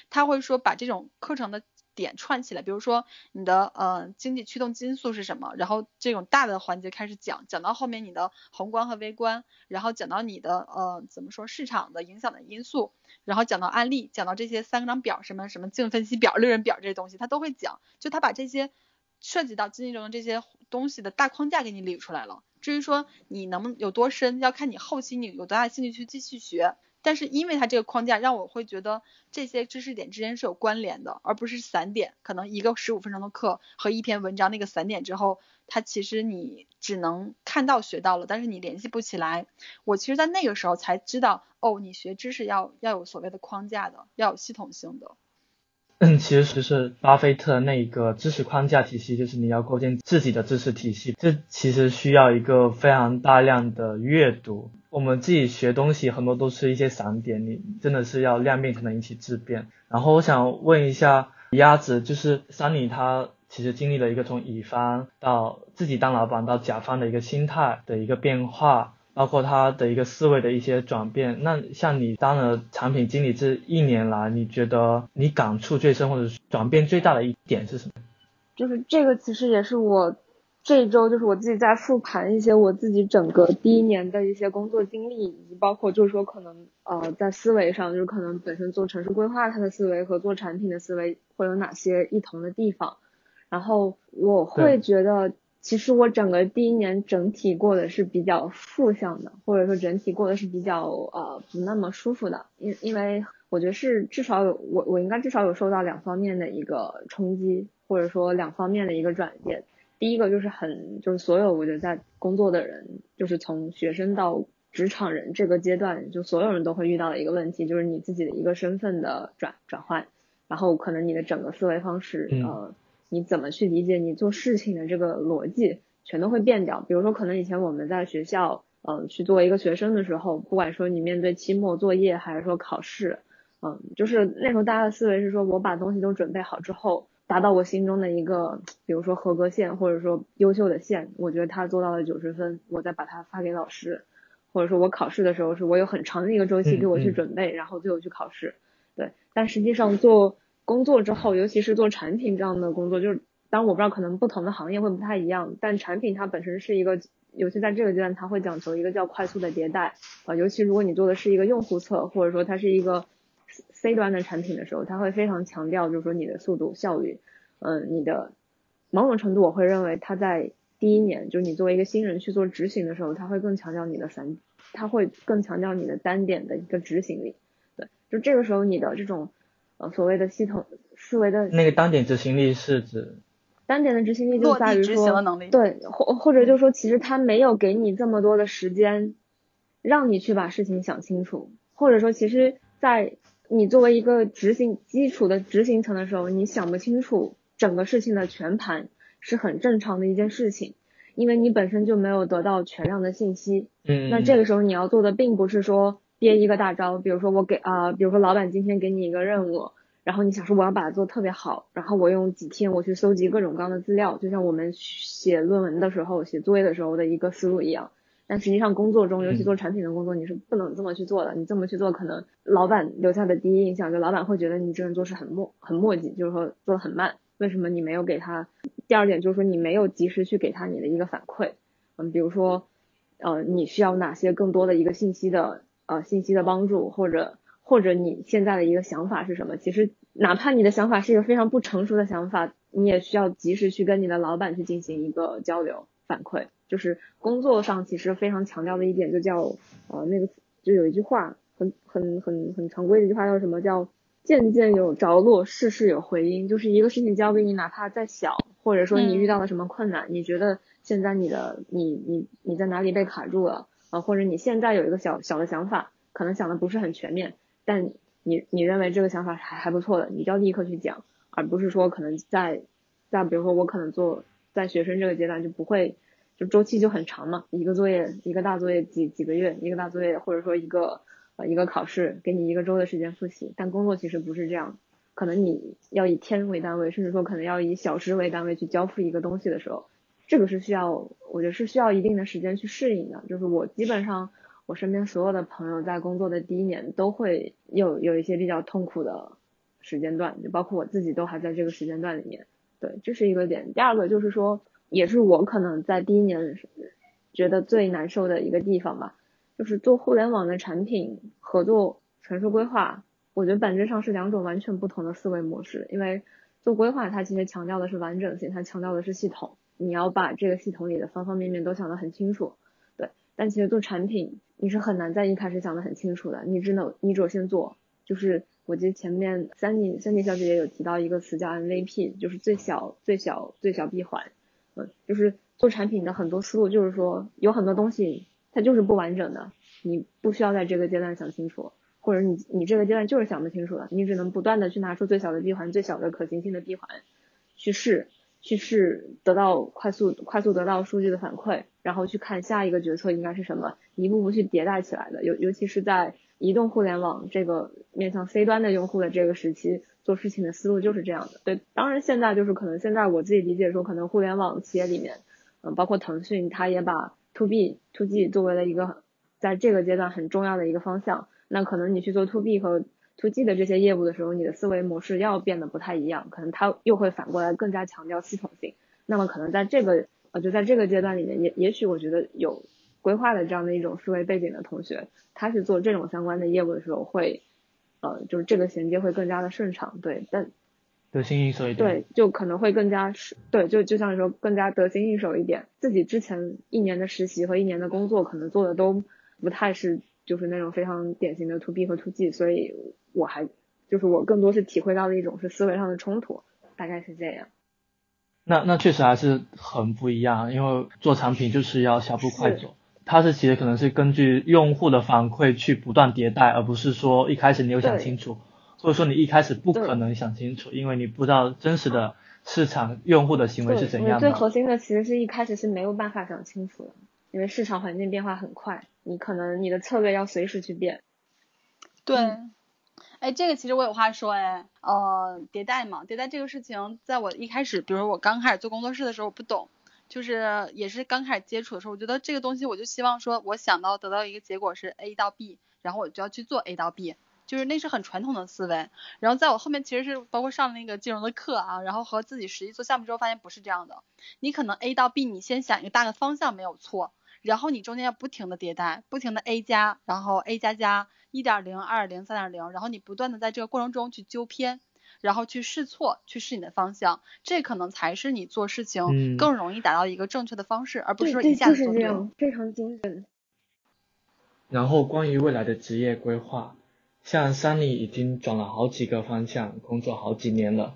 他会说把这种课程的。点串起来，比如说你的呃经济驱动因素是什么，然后这种大的环节开始讲，讲到后面你的宏观和微观，然后讲到你的呃怎么说市场的影响的因素，然后讲到案例，讲到这些三张表什么什么净分析表、利润表这些东西，他都会讲，就他把这些涉及到经济中的这些东西的大框架给你理出来了。至于说你能不能有多深，要看你后期你有多大兴趣去继续学。但是因为它这个框架让我会觉得这些知识点之间是有关联的，而不是散点。可能一个十五分钟的课和一篇文章那个散点之后，它其实你只能看到学到了，但是你联系不起来。我其实，在那个时候才知道，哦，你学知识要要有所谓的框架的，要有系统性的。嗯，其实是巴菲特那个知识框架体系，就是你要构建自己的知识体系，这其实需要一个非常大量的阅读。我们自己学东西很多都是一些散点，你真的是要量变才能引起质变。然后我想问一下鸭子，就是桑尼他其实经历了一个从乙方到自己当老板到甲方的一个心态的一个变化。包括他的一个思维的一些转变。那像你当了产品经理这一年来，你觉得你感触最深或者转变最大的一点是什么？就是这个其实也是我这一周就是我自己在复盘一些我自己整个第一年的一些工作经历，以及包括就是说可能呃在思维上，就是可能本身做城市规划它的思维和做产品的思维会有哪些异同的地方。然后我会觉得。其实我整个第一年整体过的是比较负向的，或者说整体过的是比较呃不那么舒服的，因因为我觉得是至少有我我应该至少有受到两方面的一个冲击，或者说两方面的一个转变。第一个就是很就是所有我觉得在工作的人，就是从学生到职场人这个阶段，就所有人都会遇到的一个问题，就是你自己的一个身份的转转换，然后可能你的整个思维方式呃。你怎么去理解你做事情的这个逻辑，全都会变掉。比如说，可能以前我们在学校，嗯，去作为一个学生的时候，不管说你面对期末作业还是说考试，嗯，就是那时候大家的思维是说，我把东西都准备好之后，达到我心中的一个，比如说合格线或者说优秀的线，我觉得他做到了九十分，我再把它发给老师，或者说我考试的时候是我有很长的一个周期给我去准备，然后最后去考试。对，但实际上做。工作之后，尤其是做产品这样的工作，就是当我不知道可能不同的行业会不太一样，但产品它本身是一个，尤其在这个阶段，它会讲求一个叫快速的迭代啊，尤其如果你做的是一个用户侧，或者说它是一个 C 端的产品的时候，它会非常强调就是说你的速度效率，嗯，你的某种程度我会认为它在第一年，就是你作为一个新人去做执行的时候，它会更强调你的散，它会更强调你的单点的一个执行力，对，就这个时候你的这种。呃，所谓的系统思维的那个单点执行力是指单点的执行力就在于执行的能力。对，或或者就是说，其实他没有给你这么多的时间，让你去把事情想清楚，或者说，其实，在你作为一个执行基础的执行层的时候，你想不清楚整个事情的全盘是很正常的一件事情，因为你本身就没有得到全量的信息。嗯。那这个时候你要做的并不是说憋一个大招，比如说我给啊，比如说老板今天给你一个任务。然后你想说我要把它做特别好，然后我用几天我去搜集各种各样的资料，就像我们写论文的时候、写作业的时候的一个思路一样。但实际上工作中，尤其做产品的工作，你是不能这么去做的。你这么去做，可能老板留下的第一印象就老板会觉得你这人做事很磨很磨叽，就是说做的很慢。为什么你没有给他？第二点就是说你没有及时去给他你的一个反馈。嗯，比如说，呃，你需要哪些更多的一个信息的呃信息的帮助，或者或者你现在的一个想法是什么？其实。哪怕你的想法是一个非常不成熟的想法，你也需要及时去跟你的老板去进行一个交流反馈。就是工作上其实非常强调的一点，就叫呃那个就有一句话很很很很常规的一句话叫什么叫件件有着落，事事有回音。就是一个事情交给你，哪怕再小，或者说你遇到了什么困难，你觉得现在你的你你你在哪里被卡住了啊？或者你现在有一个小小的想法，可能想的不是很全面，但你你认为这个想法还还不错的，你就要立刻去讲，而不是说可能在在比如说我可能做在学生这个阶段就不会，就周期就很长嘛，一个作业一个大作业几几个月，一个大作业或者说一个呃一个考试给你一个周的时间复习，但工作其实不是这样，可能你要以天为单位，甚至说可能要以小时为单位去交付一个东西的时候，这个是需要我觉得是需要一定的时间去适应的，就是我基本上。我身边所有的朋友在工作的第一年都会有有一些比较痛苦的时间段，就包括我自己都还在这个时间段里面。对，这是一个点。第二个就是说，也是我可能在第一年觉得最难受的一个地方吧，就是做互联网的产品合作城市规划，我觉得本质上是两种完全不同的思维模式。因为做规划，它其实强调的是完整性，它强调的是系统，你要把这个系统里的方方面面都想得很清楚。对，但其实做产品。你是很难在一开始想得很清楚的，你只能你只有先做，就是我记得前面三妮三妮小姐姐有提到一个词叫 MVP，就是最小最小最小闭环，嗯，就是做产品的很多思路就是说有很多东西它就是不完整的，你不需要在这个阶段想清楚，或者你你这个阶段就是想不清楚的，你只能不断的去拿出最小的闭环，最小的可行性的闭环去试。去试得到快速快速得到数据的反馈，然后去看下一个决策应该是什么，一步步去迭代起来的。尤尤其是在移动互联网这个面向 C 端的用户的这个时期，做事情的思路就是这样的。对，当然现在就是可能现在我自己理解说，可能互联网企业里面，嗯，包括腾讯，它也把 To B To G 作为了一个在这个阶段很重要的一个方向。那可能你去做 To B 和 to G 的这些业务的时候，你的思维模式要变得不太一样，可能它又会反过来更加强调系统性。那么可能在这个呃就在这个阶段里面，也也许我觉得有规划的这样的一种思维背景的同学，他去做这种相关的业务的时候，会呃就是这个衔接会更加的顺畅。对，但得心应手一点。对，就可能会更加是，对，就就像说更加得心应手一点。自己之前一年的实习和一年的工作，可能做的都不太是。就是那种非常典型的 to B 和 to G，所以我还就是我更多是体会到的一种是思维上的冲突，大概是这样。那那确实还是很不一样，因为做产品就是要小步快走，它是其实可能是根据用户的反馈去不断迭代，而不是说一开始你有想清楚，或者说你一开始不可能想清楚，因为你不知道真实的市场用户的行为是怎样的。最核心的其实是一开始是没有办法想清楚的。因为市场环境变化很快，你可能你的策略要随时去变。对，哎，这个其实我有话说哎，呃，迭代嘛，迭代这个事情，在我一开始，比如说我刚开始做工作室的时候，我不懂，就是也是刚开始接触的时候，我觉得这个东西，我就希望说，我想到得到一个结果是 A 到 B，然后我就要去做 A 到 B，就是那是很传统的思维。然后在我后面其实是包括上那个金融的课啊，然后和自己实际做项目之后，发现不是这样的。你可能 A 到 B，你先想一个大的方向没有错。然后你中间要不停的迭代，不停的 A 加，然后 A 加加一点零、二点零、三点零，然后你不断的在这个过程中去纠偏，然后去试错，去试你的方向，这可能才是你做事情更容易达到一个正确的方式，而不是说一下子做对。非常精准。然后关于未来的职业规划，像 Sunny 已经转了好几个方向，工作好几年了，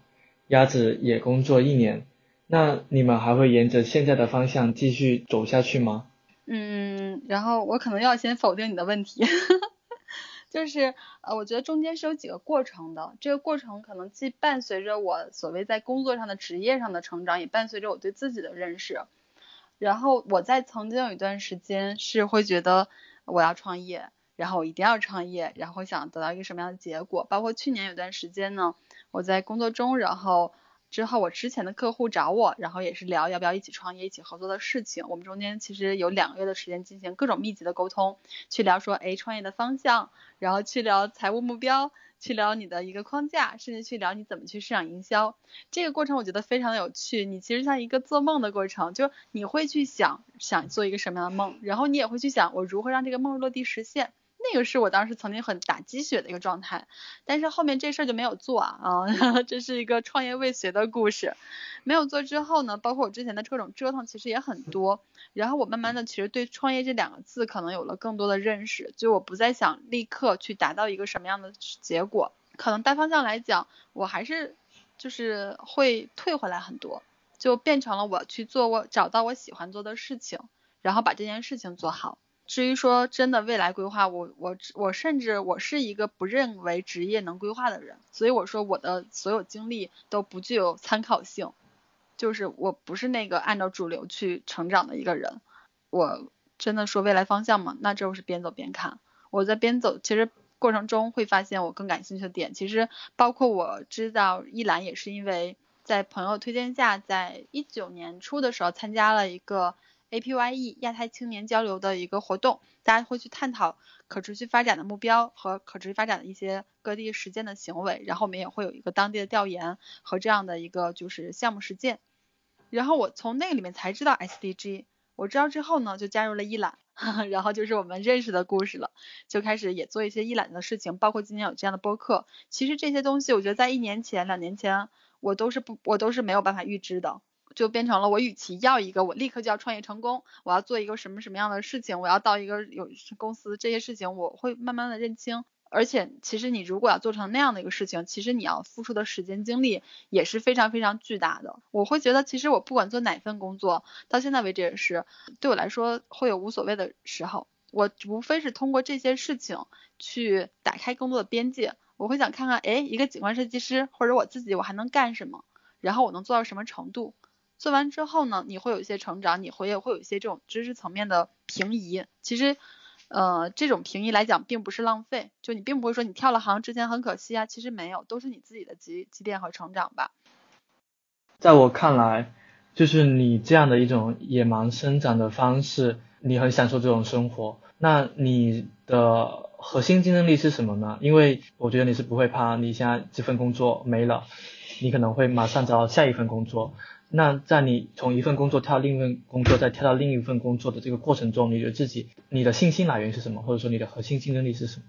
鸭子也工作一年。那你们还会沿着现在的方向继续走下去吗？嗯，然后我可能要先否定你的问题，<laughs> 就是呃，我觉得中间是有几个过程的，这个过程可能既伴随着我所谓在工作上的职业上的成长，也伴随着我对自己的认识。然后我在曾经有一段时间是会觉得我要创业，然后我一定要创业，然后想得到一个什么样的结果。包括去年有段时间呢，我在工作中，然后。之后，我之前的客户找我，然后也是聊要不要一起创业、一起合作的事情。我们中间其实有两个月的时间进行各种密集的沟通，去聊说，哎，创业的方向，然后去聊财务目标，去聊你的一个框架，甚至去聊你怎么去市场营销。这个过程我觉得非常的有趣。你其实像一个做梦的过程，就你会去想想做一个什么样的梦，然后你也会去想我如何让这个梦落地实现。那个是我当时曾经很打鸡血的一个状态，但是后面这事儿就没有做啊 <laughs> 啊，这是一个创业未遂的故事。没有做之后呢，包括我之前的各种折腾其实也很多，然后我慢慢的其实对创业这两个字可能有了更多的认识，就我不再想立刻去达到一个什么样的结果，可能大方向来讲，我还是就是会退回来很多，就变成了我去做我找到我喜欢做的事情，然后把这件事情做好。至于说真的未来规划，我我我甚至我是一个不认为职业能规划的人，所以我说我的所有经历都不具有参考性，就是我不是那个按照主流去成长的一个人。我真的说未来方向嘛，那就是边走边看。我在边走，其实过程中会发现我更感兴趣的点，其实包括我知道一兰也是因为在朋友推荐下，在一九年初的时候参加了一个。APYE 亚太青年交流的一个活动，大家会去探讨可持续发展的目标和可持续发展的一些各地实践的行为，然后我们也会有一个当地的调研和这样的一个就是项目实践。然后我从那个里面才知道 SDG，我知道之后呢，就加入了一览，<laughs> 然后就是我们认识的故事了，就开始也做一些一览的事情，包括今年有这样的播客。其实这些东西，我觉得在一年前、两年前，我都是不，我都是没有办法预知的。就变成了我，与其要一个我立刻就要创业成功，我要做一个什么什么样的事情，我要到一个有公司这些事情，我会慢慢的认清。而且其实你如果要做成那样的一个事情，其实你要付出的时间精力也是非常非常巨大的。我会觉得其实我不管做哪份工作，到现在为止也是对我来说会有无所谓的时候。我无非是通过这些事情去打开更多的边界。我会想看看，哎，一个景观设计师或者我自己我还能干什么，然后我能做到什么程度。做完之后呢，你会有一些成长，你会也会有一些这种知识层面的平移。其实，呃，这种平移来讲，并不是浪费，就你并不会说你跳了行之前很可惜啊，其实没有，都是你自己的积积淀和成长吧。在我看来，就是你这样的一种野蛮生长的方式，你很享受这种生活。那你的核心竞争力是什么呢？因为我觉得你是不会怕，你现在这份工作没了，你可能会马上找到下一份工作。那在你从一份工作跳另一份工作，再跳到另一份工作的这个过程中，你觉得自己你的信心来源是什么？或者说你的核心竞争力是什么？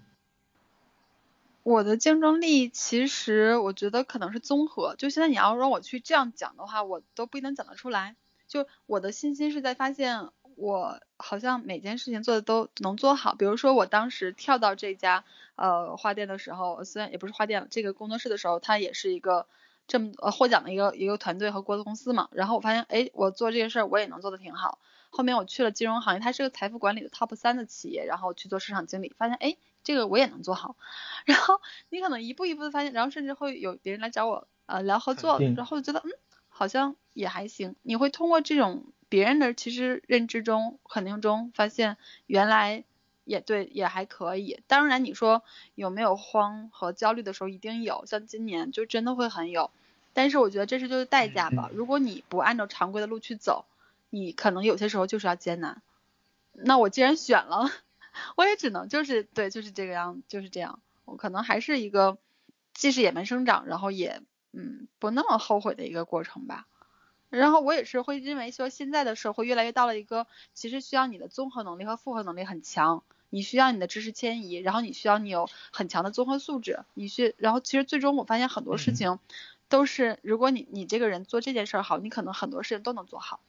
我的竞争力其实我觉得可能是综合。就现在你要让我去这样讲的话，我都不一定讲得出来。就我的信心是在发现我好像每件事情做的都能做好。比如说我当时跳到这家呃花店的时候，虽然也不是花店，这个工作室的时候，它也是一个。这么呃获奖的一个一个团队和国资公司嘛，然后我发现哎，我做这些事儿我也能做的挺好。后面我去了金融行业，它是个财富管理的 top 三的企业，然后去做市场经理，发现哎，这个我也能做好。<laughs> 然后你可能一步一步的发现，然后甚至会有别人来找我呃聊合作，然后觉得嗯好像也还行。你会通过这种别人的其实认知中肯定中发现原来也对也还可以。当然你说有没有慌和焦虑的时候，一定有，像今年就真的会很有。但是我觉得这是就是代价吧。如果你不按照常规的路去走，你可能有些时候就是要艰难。那我既然选了，<laughs> 我也只能就是对，就是这个样，就是这样。我可能还是一个既是野蛮生长，然后也嗯不那么后悔的一个过程吧。然后我也是会认为说，现在的社会越来越到了一个其实需要你的综合能力和复合能力很强，你需要你的知识迁移，然后你需要你有很强的综合素质，你需然后其实最终我发现很多事情。都是，如果你你这个人做这件事儿好，你可能很多事情都能做好。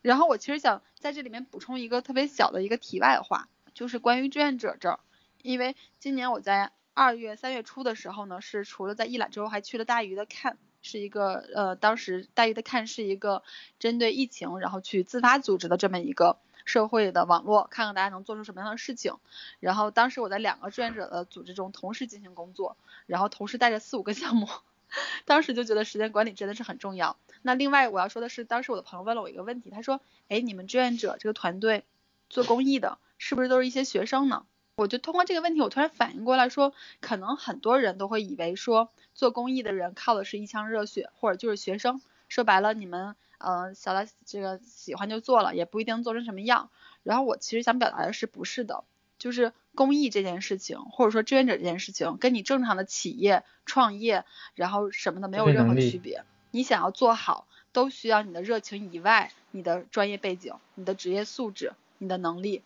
然后我其实想在这里面补充一个特别小的一个题外话，就是关于志愿者这儿，因为今年我在二月三月初的时候呢，是除了在一览之后，还去了大鱼的看，是一个呃，当时大鱼的看是一个针对疫情，然后去自发组织的这么一个社会的网络，看看大家能做出什么样的事情。然后当时我在两个志愿者的组织中同时进行工作，然后同时带着四五个项目，<laughs> 当时就觉得时间管理真的是很重要。那另外我要说的是，当时我的朋友问了我一个问题，他说：“哎，你们志愿者这个团队做公益的，是不是都是一些学生呢？”我就通过这个问题，我突然反应过来说，可能很多人都会以为说做公益的人靠的是一腔热血，或者就是学生。说白了，你们呃小来这个喜欢就做了，也不一定做成什么样。然后我其实想表达的是，不是的，就是公益这件事情，或者说志愿者这件事情，跟你正常的企业创业，然后什么的没有任何区别。你想要做好，都需要你的热情以外，你的专业背景、你的职业素质、你的能力。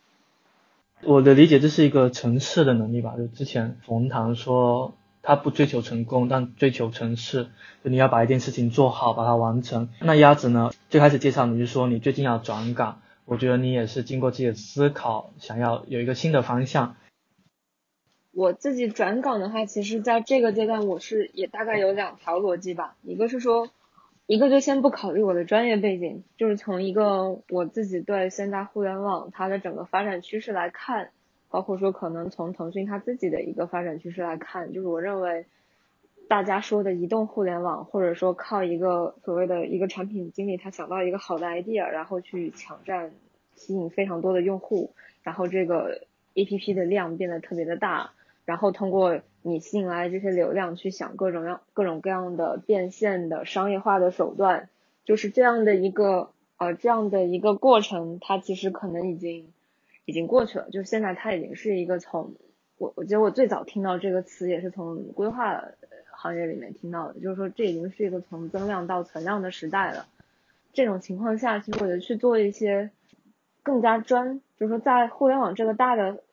我的理解，这是一个城市的能力吧。就之前冯唐说，他不追求成功，但追求成事。就你要把一件事情做好，把它完成。那鸭子呢？最开始介绍你就说你最近要转岗，我觉得你也是经过自己的思考，想要有一个新的方向。我自己转岗的话，其实在这个阶段，我是也大概有两条逻辑吧。一个是说。一个就先不考虑我的专业背景，就是从一个我自己对现在互联网它的整个发展趋势来看，包括说可能从腾讯它自己的一个发展趋势来看，就是我认为大家说的移动互联网，或者说靠一个所谓的一个产品经理他想到一个好的 idea，然后去抢占吸引非常多的用户，然后这个 APP 的量变得特别的大。然后通过你吸引来这些流量，去想各种样各种各样的变现的商业化的手段，就是这样的一个呃这样的一个过程，它其实可能已经已经过去了。就是现在它已经是一个从我我觉得我最早听到这个词也是从规划行业里面听到的，就是说这已经是一个从增量到存量的时代了。这种情况下，其实我觉得去做一些更加专，就是说在互联网这个大的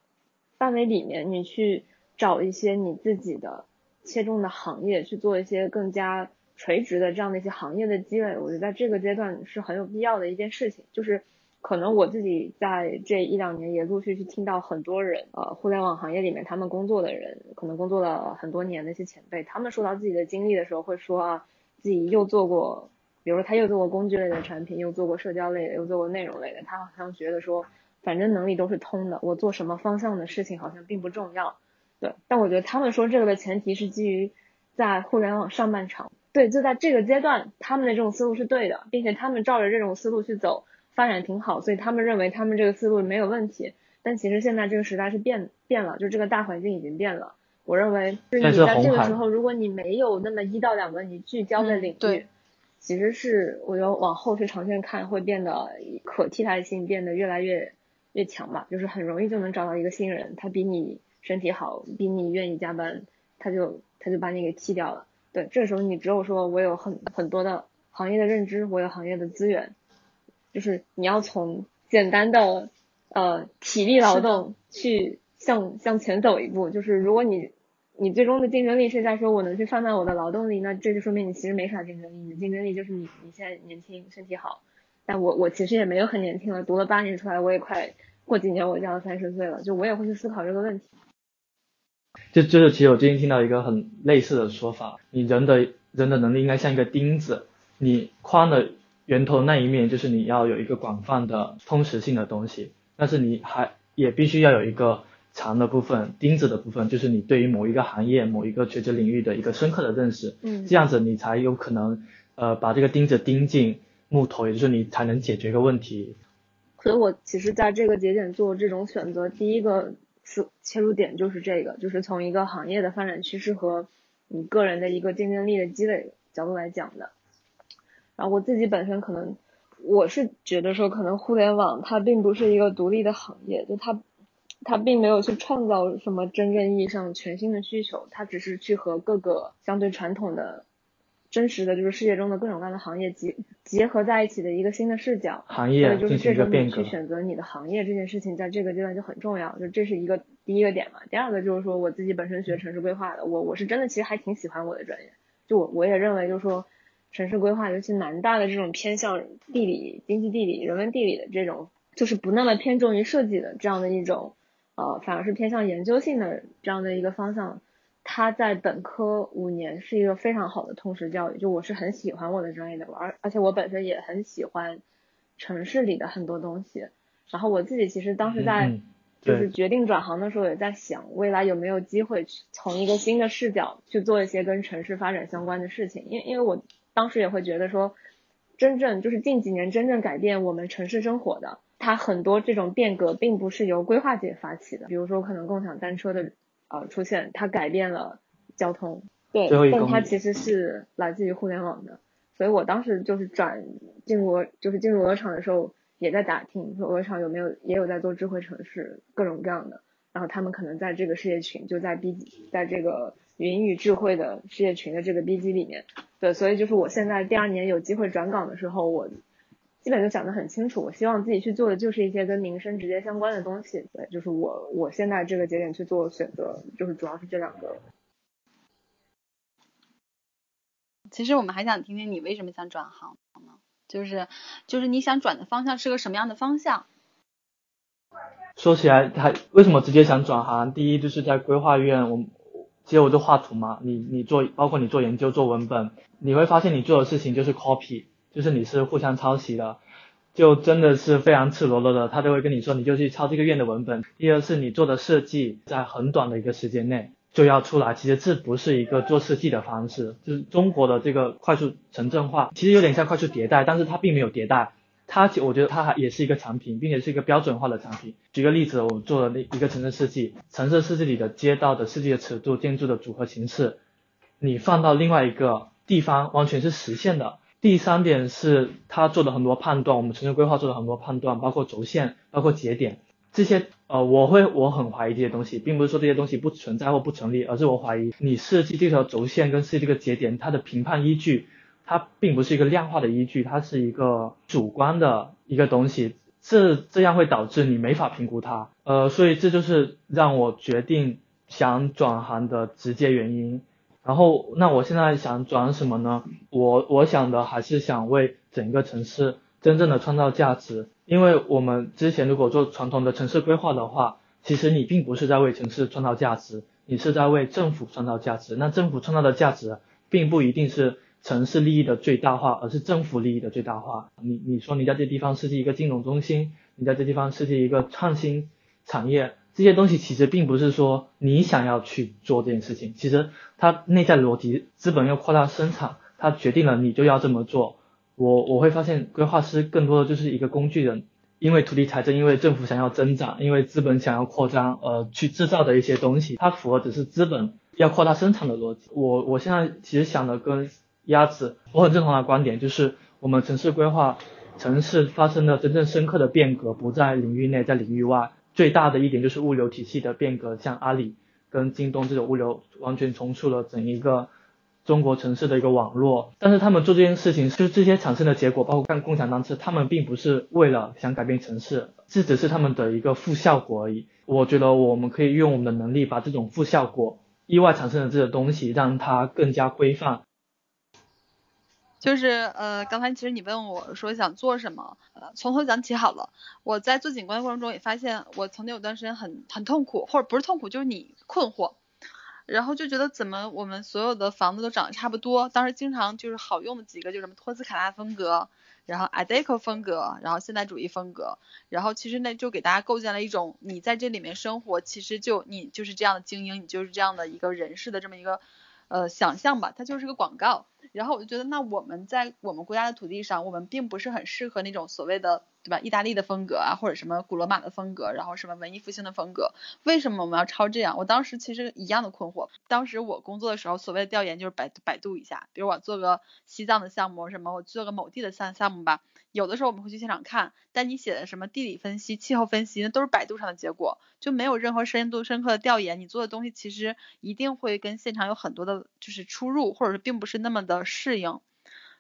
范围里面，你去。找一些你自己的切中的行业去做一些更加垂直的这样的一些行业的积累，我觉得在这个阶段是很有必要的一件事情。就是可能我自己在这一两年也陆续去听到很多人，呃，互联网行业里面他们工作的人，可能工作了很多年的一些前辈，他们说到自己的经历的时候，会说啊，自己又做过，比如说他又做过工具类的产品，又做过社交类的，又做过内容类的，他好像觉得说，反正能力都是通的，我做什么方向的事情好像并不重要。对，但我觉得他们说这个的前提是基于在互联网上半场，对，就在这个阶段，他们的这种思路是对的，并且他们照着这种思路去走，发展挺好，所以他们认为他们这个思路没有问题。但其实现在这个时代是变变了，就这个大环境已经变了。我认为，就是你在这个时候，如果你没有那么一到两个你聚焦的领域，其实是我觉得往后是长线看会变得可替代性变得越来越越强吧，就是很容易就能找到一个新人，他比你。身体好，比你愿意加班，他就他就把你给替掉了。对，这个时候你只有说我有很很多的行业的认知，我有行业的资源，就是你要从简单的呃体力劳动去向向前走一步。就是如果你你最终的竞争力是在说我能去贩卖我的劳动力，那这就说明你其实没啥竞争力。你的竞争力就是你你现在年轻，身体好。但我我其实也没有很年轻了，读了八年出来，我也快过几年我就要三十岁了，就我也会去思考这个问题。就就是其实我最近听到一个很类似的说法，你人的人的能力应该像一个钉子，你框的源头那一面就是你要有一个广泛的通识性的东西，但是你还也必须要有一个长的部分钉子的部分，就是你对于某一个行业某一个垂直领域的一个深刻的认识，嗯，这样子你才有可能呃把这个钉子钉进木头，也就是你才能解决一个问题。所以我其实在这个节点做这种选择，第一个。是切入点就是这个，就是从一个行业的发展趋势和你个人的一个竞争力的积累角度来讲的。然后我自己本身可能我是觉得说，可能互联网它并不是一个独立的行业，就它它并没有去创造什么真正意义上全新的需求，它只是去和各个相对传统的。真实的就是世界中的各种各样的行业结结合在一起的一个新的视角，行业就是这种你去选择你的行业这件事情，在这个阶段就很重要，就这是一个第一个点嘛。第二个就是说，我自己本身学城市规划的，我我是真的其实还挺喜欢我的专业，就我我也认为就是说，城市规划尤其南大的这种偏向地理、经济地理、人文地理的这种，就是不那么偏重于设计的这样的一种，呃，反而是偏向研究性的这样的一个方向。它在本科五年是一个非常好的通识教育，就我是很喜欢我的专业的，而而且我本身也很喜欢城市里的很多东西。然后我自己其实当时在就是决定转行的时候，也在想未来有没有机会去从一个新的视角去做一些跟城市发展相关的事情。因为因为我当时也会觉得说，真正就是近几年真正改变我们城市生活的，它很多这种变革并不是由规划界发起的。比如说可能共享单车的呃出现，它改变了交通，对，但它其实是来自于互联网的。所以我当时就是转进入就是进入鹅厂的时候。也在打听说鹅厂有没有也有在做智慧城市各种各样的，然后他们可能在这个事业群就在 B 在这个云与智慧的事业群的这个 B 级里面，对，所以就是我现在第二年有机会转岗的时候，我基本就想得很清楚，我希望自己去做的就是一些跟民生直接相关的东西，对，就是我我现在这个节点去做选择，就是主要是这两个。其实我们还想听听你为什么想转行呢？就是就是你想转的方向是个什么样的方向？说起来，他为什么直接想转行？第一就是在规划院，我其实我就画图嘛。你你做，包括你做研究做文本，你会发现你做的事情就是 copy，就是你是互相抄袭的，就真的是非常赤裸裸的。他都会跟你说，你就去抄这个院的文本。第二是你做的设计在很短的一个时间内。就要出来，其实这不是一个做设计的方式，就是中国的这个快速城镇化，其实有点像快速迭代，但是它并没有迭代，它我觉得它还也是一个产品，并且是一个标准化的产品。举个例子，我做了那一个城市设计，城市设计里的街道的设计的尺度、建筑的组合形式，你放到另外一个地方完全是实现的。第三点是它做的很多判断，我们城市规划做了很多判断，包括轴线，包括节点。这些呃，我会我很怀疑这些东西，并不是说这些东西不存在或不成立，而是我怀疑你设计这条轴线跟设计这个节点，它的评判依据，它并不是一个量化的依据，它是一个主观的一个东西，这这样会导致你没法评估它，呃，所以这就是让我决定想转行的直接原因。然后那我现在想转什么呢？我我想的还是想为整个城市真正的创造价值。因为我们之前如果做传统的城市规划的话，其实你并不是在为城市创造价值，你是在为政府创造价值。那政府创造的价值，并不一定是城市利益的最大化，而是政府利益的最大化。你你说你在这地方设计一个金融中心，你在这地方设计一个创新产业，这些东西其实并不是说你想要去做这件事情，其实它内在逻辑，资本要扩大生产，它决定了你就要这么做。我我会发现规划师更多的就是一个工具人，因为土地财政，因为政府想要增长，因为资本想要扩张，呃，去制造的一些东西，它符合只是资本要扩大生产的逻辑。我我现在其实想的跟鸭子，我很认同的观点，就是我们城市规划，城市发生的真正深刻的变革不在领域内，在领域外。最大的一点就是物流体系的变革，像阿里跟京东这种物流完全重塑了整一个。中国城市的一个网络，但是他们做这件事情，就这些产生的结果，包括干共享单车，他们并不是为了想改变城市，这只是他们的一个负效果而已。我觉得我们可以用我们的能力，把这种负效果、意外产生的这个东西，让它更加规范。就是呃，刚才其实你问我说想做什么，呃，从头讲起好了。我在做景观的过程中也发现，我曾经有段时间很很痛苦，或者不是痛苦，就是你困惑。然后就觉得怎么我们所有的房子都长得差不多，当时经常就是好用的几个就什么托斯卡纳风格，然后 Art Deco 风格，然后现代主义风格，然后其实那就给大家构建了一种你在这里面生活，其实就你就是这样的精英，你就是这样的一个人士的这么一个呃想象吧，它就是个广告。然后我就觉得那我们在我们国家的土地上，我们并不是很适合那种所谓的。对吧？意大利的风格啊，或者什么古罗马的风格，然后什么文艺复兴的风格，为什么我们要抄这样？我当时其实一样的困惑。当时我工作的时候，所谓的调研就是百百度一下，比如我做个西藏的项目，什么我做个某地的项项目吧。有的时候我们会去现场看，但你写的什么地理分析、气候分析，那都是百度上的结果，就没有任何深度深刻的调研。你做的东西其实一定会跟现场有很多的就是出入，或者是并不是那么的适应。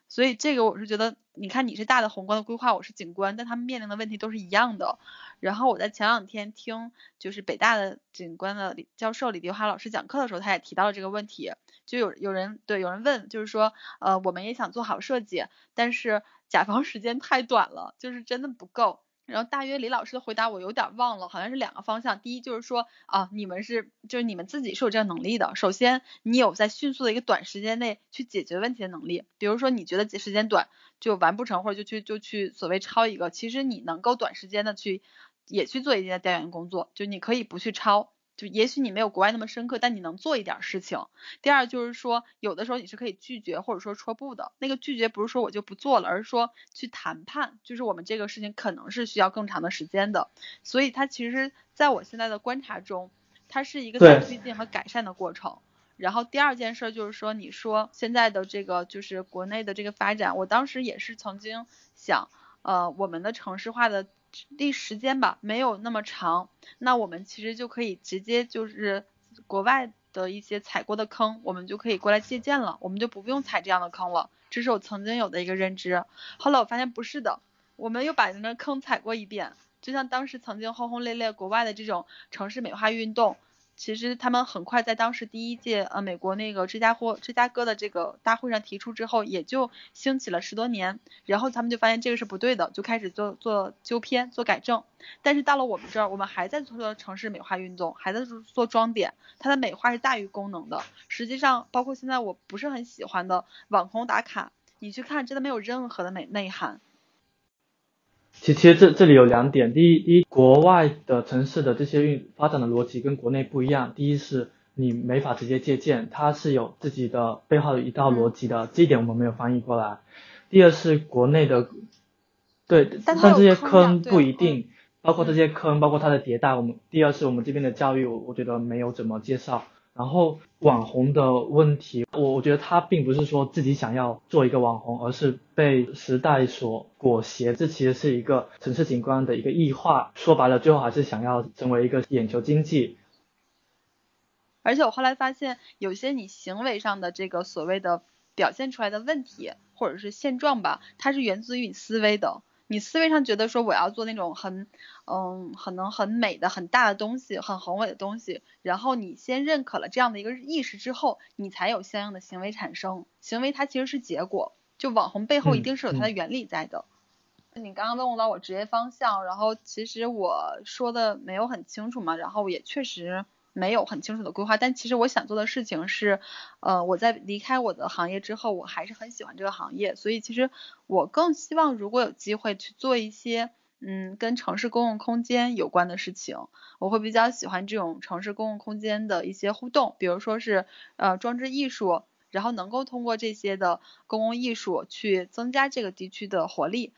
所以这个我是觉得，你看你是大的宏观的规划，我是景观，但他们面临的问题都是一样的。然后我在前两天听就是北大的景观的教授李迪华老师讲课的时候，他也提到了这个问题。就有有人对有人问，就是说，呃，我们也想做好设计，但是甲方时间太短了，就是真的不够。然后大约李老师的回答我有点忘了，好像是两个方向。第一就是说啊，你们是就是你们自己是有这个能力的。首先，你有在迅速的一个短时间内去解决问题的能力。比如说你觉得时间短就完不成，或者就去就去所谓抄一个，其实你能够短时间的去也去做一些调研工作，就你可以不去抄。就也许你没有国外那么深刻，但你能做一点事情。第二就是说，有的时候你是可以拒绝或者说说不的。那个拒绝不是说我就不做了，而是说去谈判，就是我们这个事情可能是需要更长的时间的。所以它其实在我现在的观察中，它是一个在推进和改善的过程。然后第二件事就是说，你说现在的这个就是国内的这个发展，我当时也是曾经想，呃，我们的城市化的。历时间吧没有那么长，那我们其实就可以直接就是国外的一些踩过的坑，我们就可以过来借鉴了，我们就不用踩这样的坑了。这是我曾经有的一个认知，后来我发现不是的，我们又把那个坑踩过一遍，就像当时曾经轰轰烈烈国外的这种城市美化运动。其实他们很快在当时第一届呃美国那个芝加哥芝加哥的这个大会上提出之后，也就兴起了十多年，然后他们就发现这个是不对的，就开始做做纠偏做改正。但是到了我们这儿，我们还在做城市美化运动，还在做装点，它的美化是大于功能的。实际上，包括现在我不是很喜欢的网红打卡，你去看真的没有任何的美内涵。其其实这这里有两点，第一，第一，国外的城市的这些运发展的逻辑跟国内不一样。第一是你没法直接借鉴，它是有自己的背后的一套逻辑的，这一点我们没有翻译过来。第二是国内的，对，但这些坑不一定，包括这些坑，包括它的迭代，我们第二是我们这边的教育，我我觉得没有怎么介绍。然后网红的问题，我我觉得他并不是说自己想要做一个网红，而是被时代所裹挟。这其实是一个城市景观的一个异化。说白了，最后还是想要成为一个眼球经济。而且我后来发现，有些你行为上的这个所谓的表现出来的问题，或者是现状吧，它是源自于你思维的。你思维上觉得说我要做那种很，嗯，很能很美的很大的东西，很宏伟的东西，然后你先认可了这样的一个意识之后，你才有相应的行为产生。行为它其实是结果，就网红背后一定是有它的原理在的。你刚刚问我到我职业方向，然后其实我说的没有很清楚嘛，然后也确实。没有很清楚的规划，但其实我想做的事情是，呃，我在离开我的行业之后，我还是很喜欢这个行业，所以其实我更希望如果有机会去做一些，嗯，跟城市公共空间有关的事情，我会比较喜欢这种城市公共空间的一些互动，比如说是呃装置艺术，然后能够通过这些的公共艺术去增加这个地区的活力。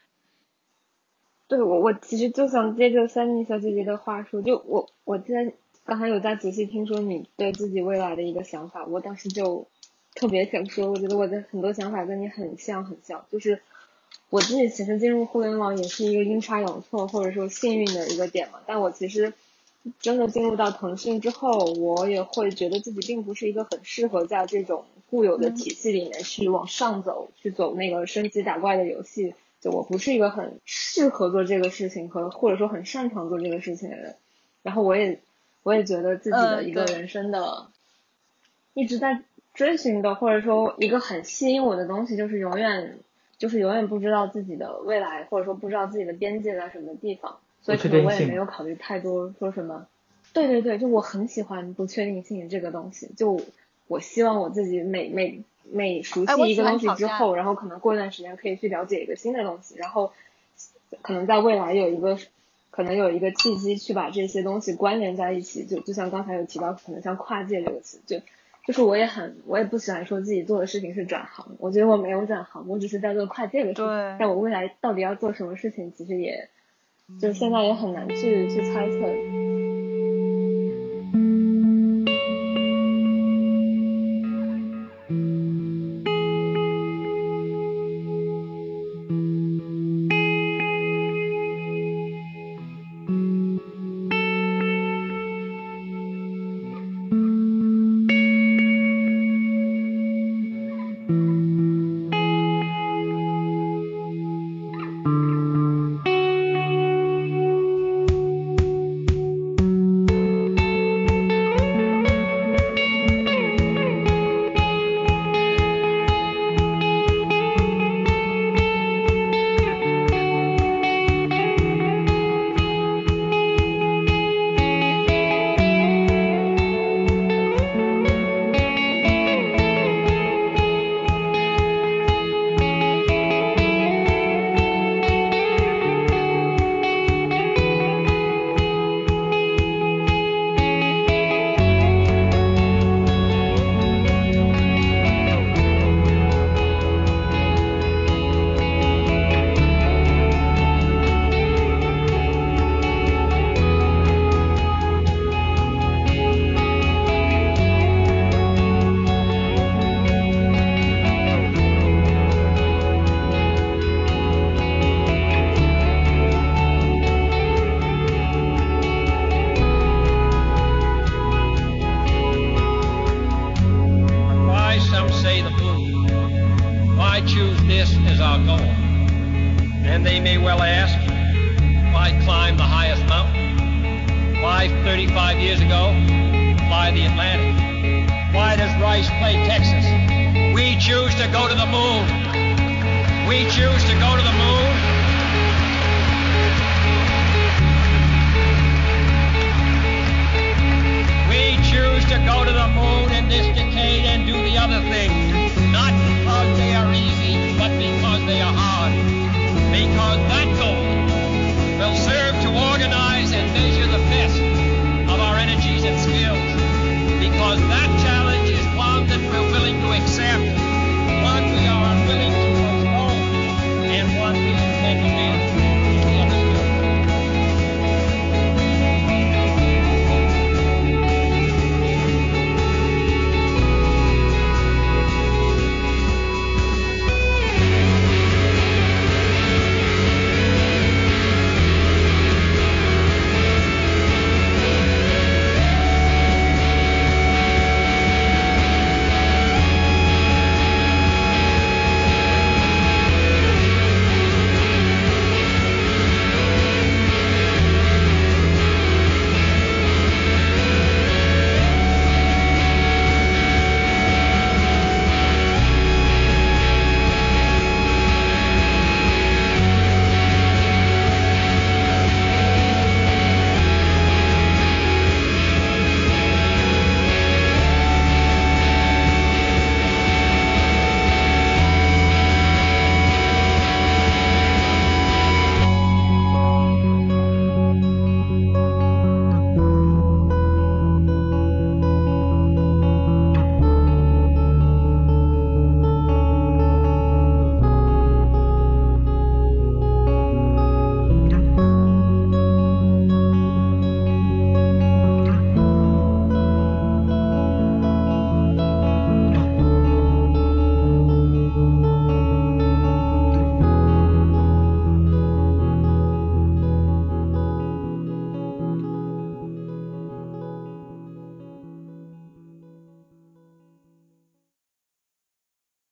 对我，我其实就想接着三妮小姐姐的话说，就我我在。刚才有在仔细听说你对自己未来的一个想法，我当时就特别想说，我觉得我的很多想法跟你很像很像，就是我自己其实进入互联网也是一个阴差阳错或者说幸运的一个点嘛，但我其实真的进入到腾讯之后，我也会觉得自己并不是一个很适合在这种固有的体系里面去往上走，去走那个升级打怪的游戏，就我不是一个很适合做这个事情和或者说很擅长做这个事情的人，然后我也。我也觉得自己的一个人生的一直在追寻的，或者说一个很吸引我的东西，就是永远就是永远不知道自己的未来，或者说不知道自己的边界在什么地方，所以可能我也没有考虑太多说什么。对对对，就我很喜欢不确定性这个东西，就我希望我自己每每每熟悉一个东西之后，然后可能过一段时间可以去了解一个新的东西，然后可能在未来有一个。可能有一个契机去把这些东西关联在一起，就就像刚才有提到，可能像跨界这个词，就就是我也很我也不喜欢说自己做的事情是转行，我觉得我没有转行，我只是在做跨界的事情。但我未来到底要做什么事情，其实也就现在也很难去去猜测。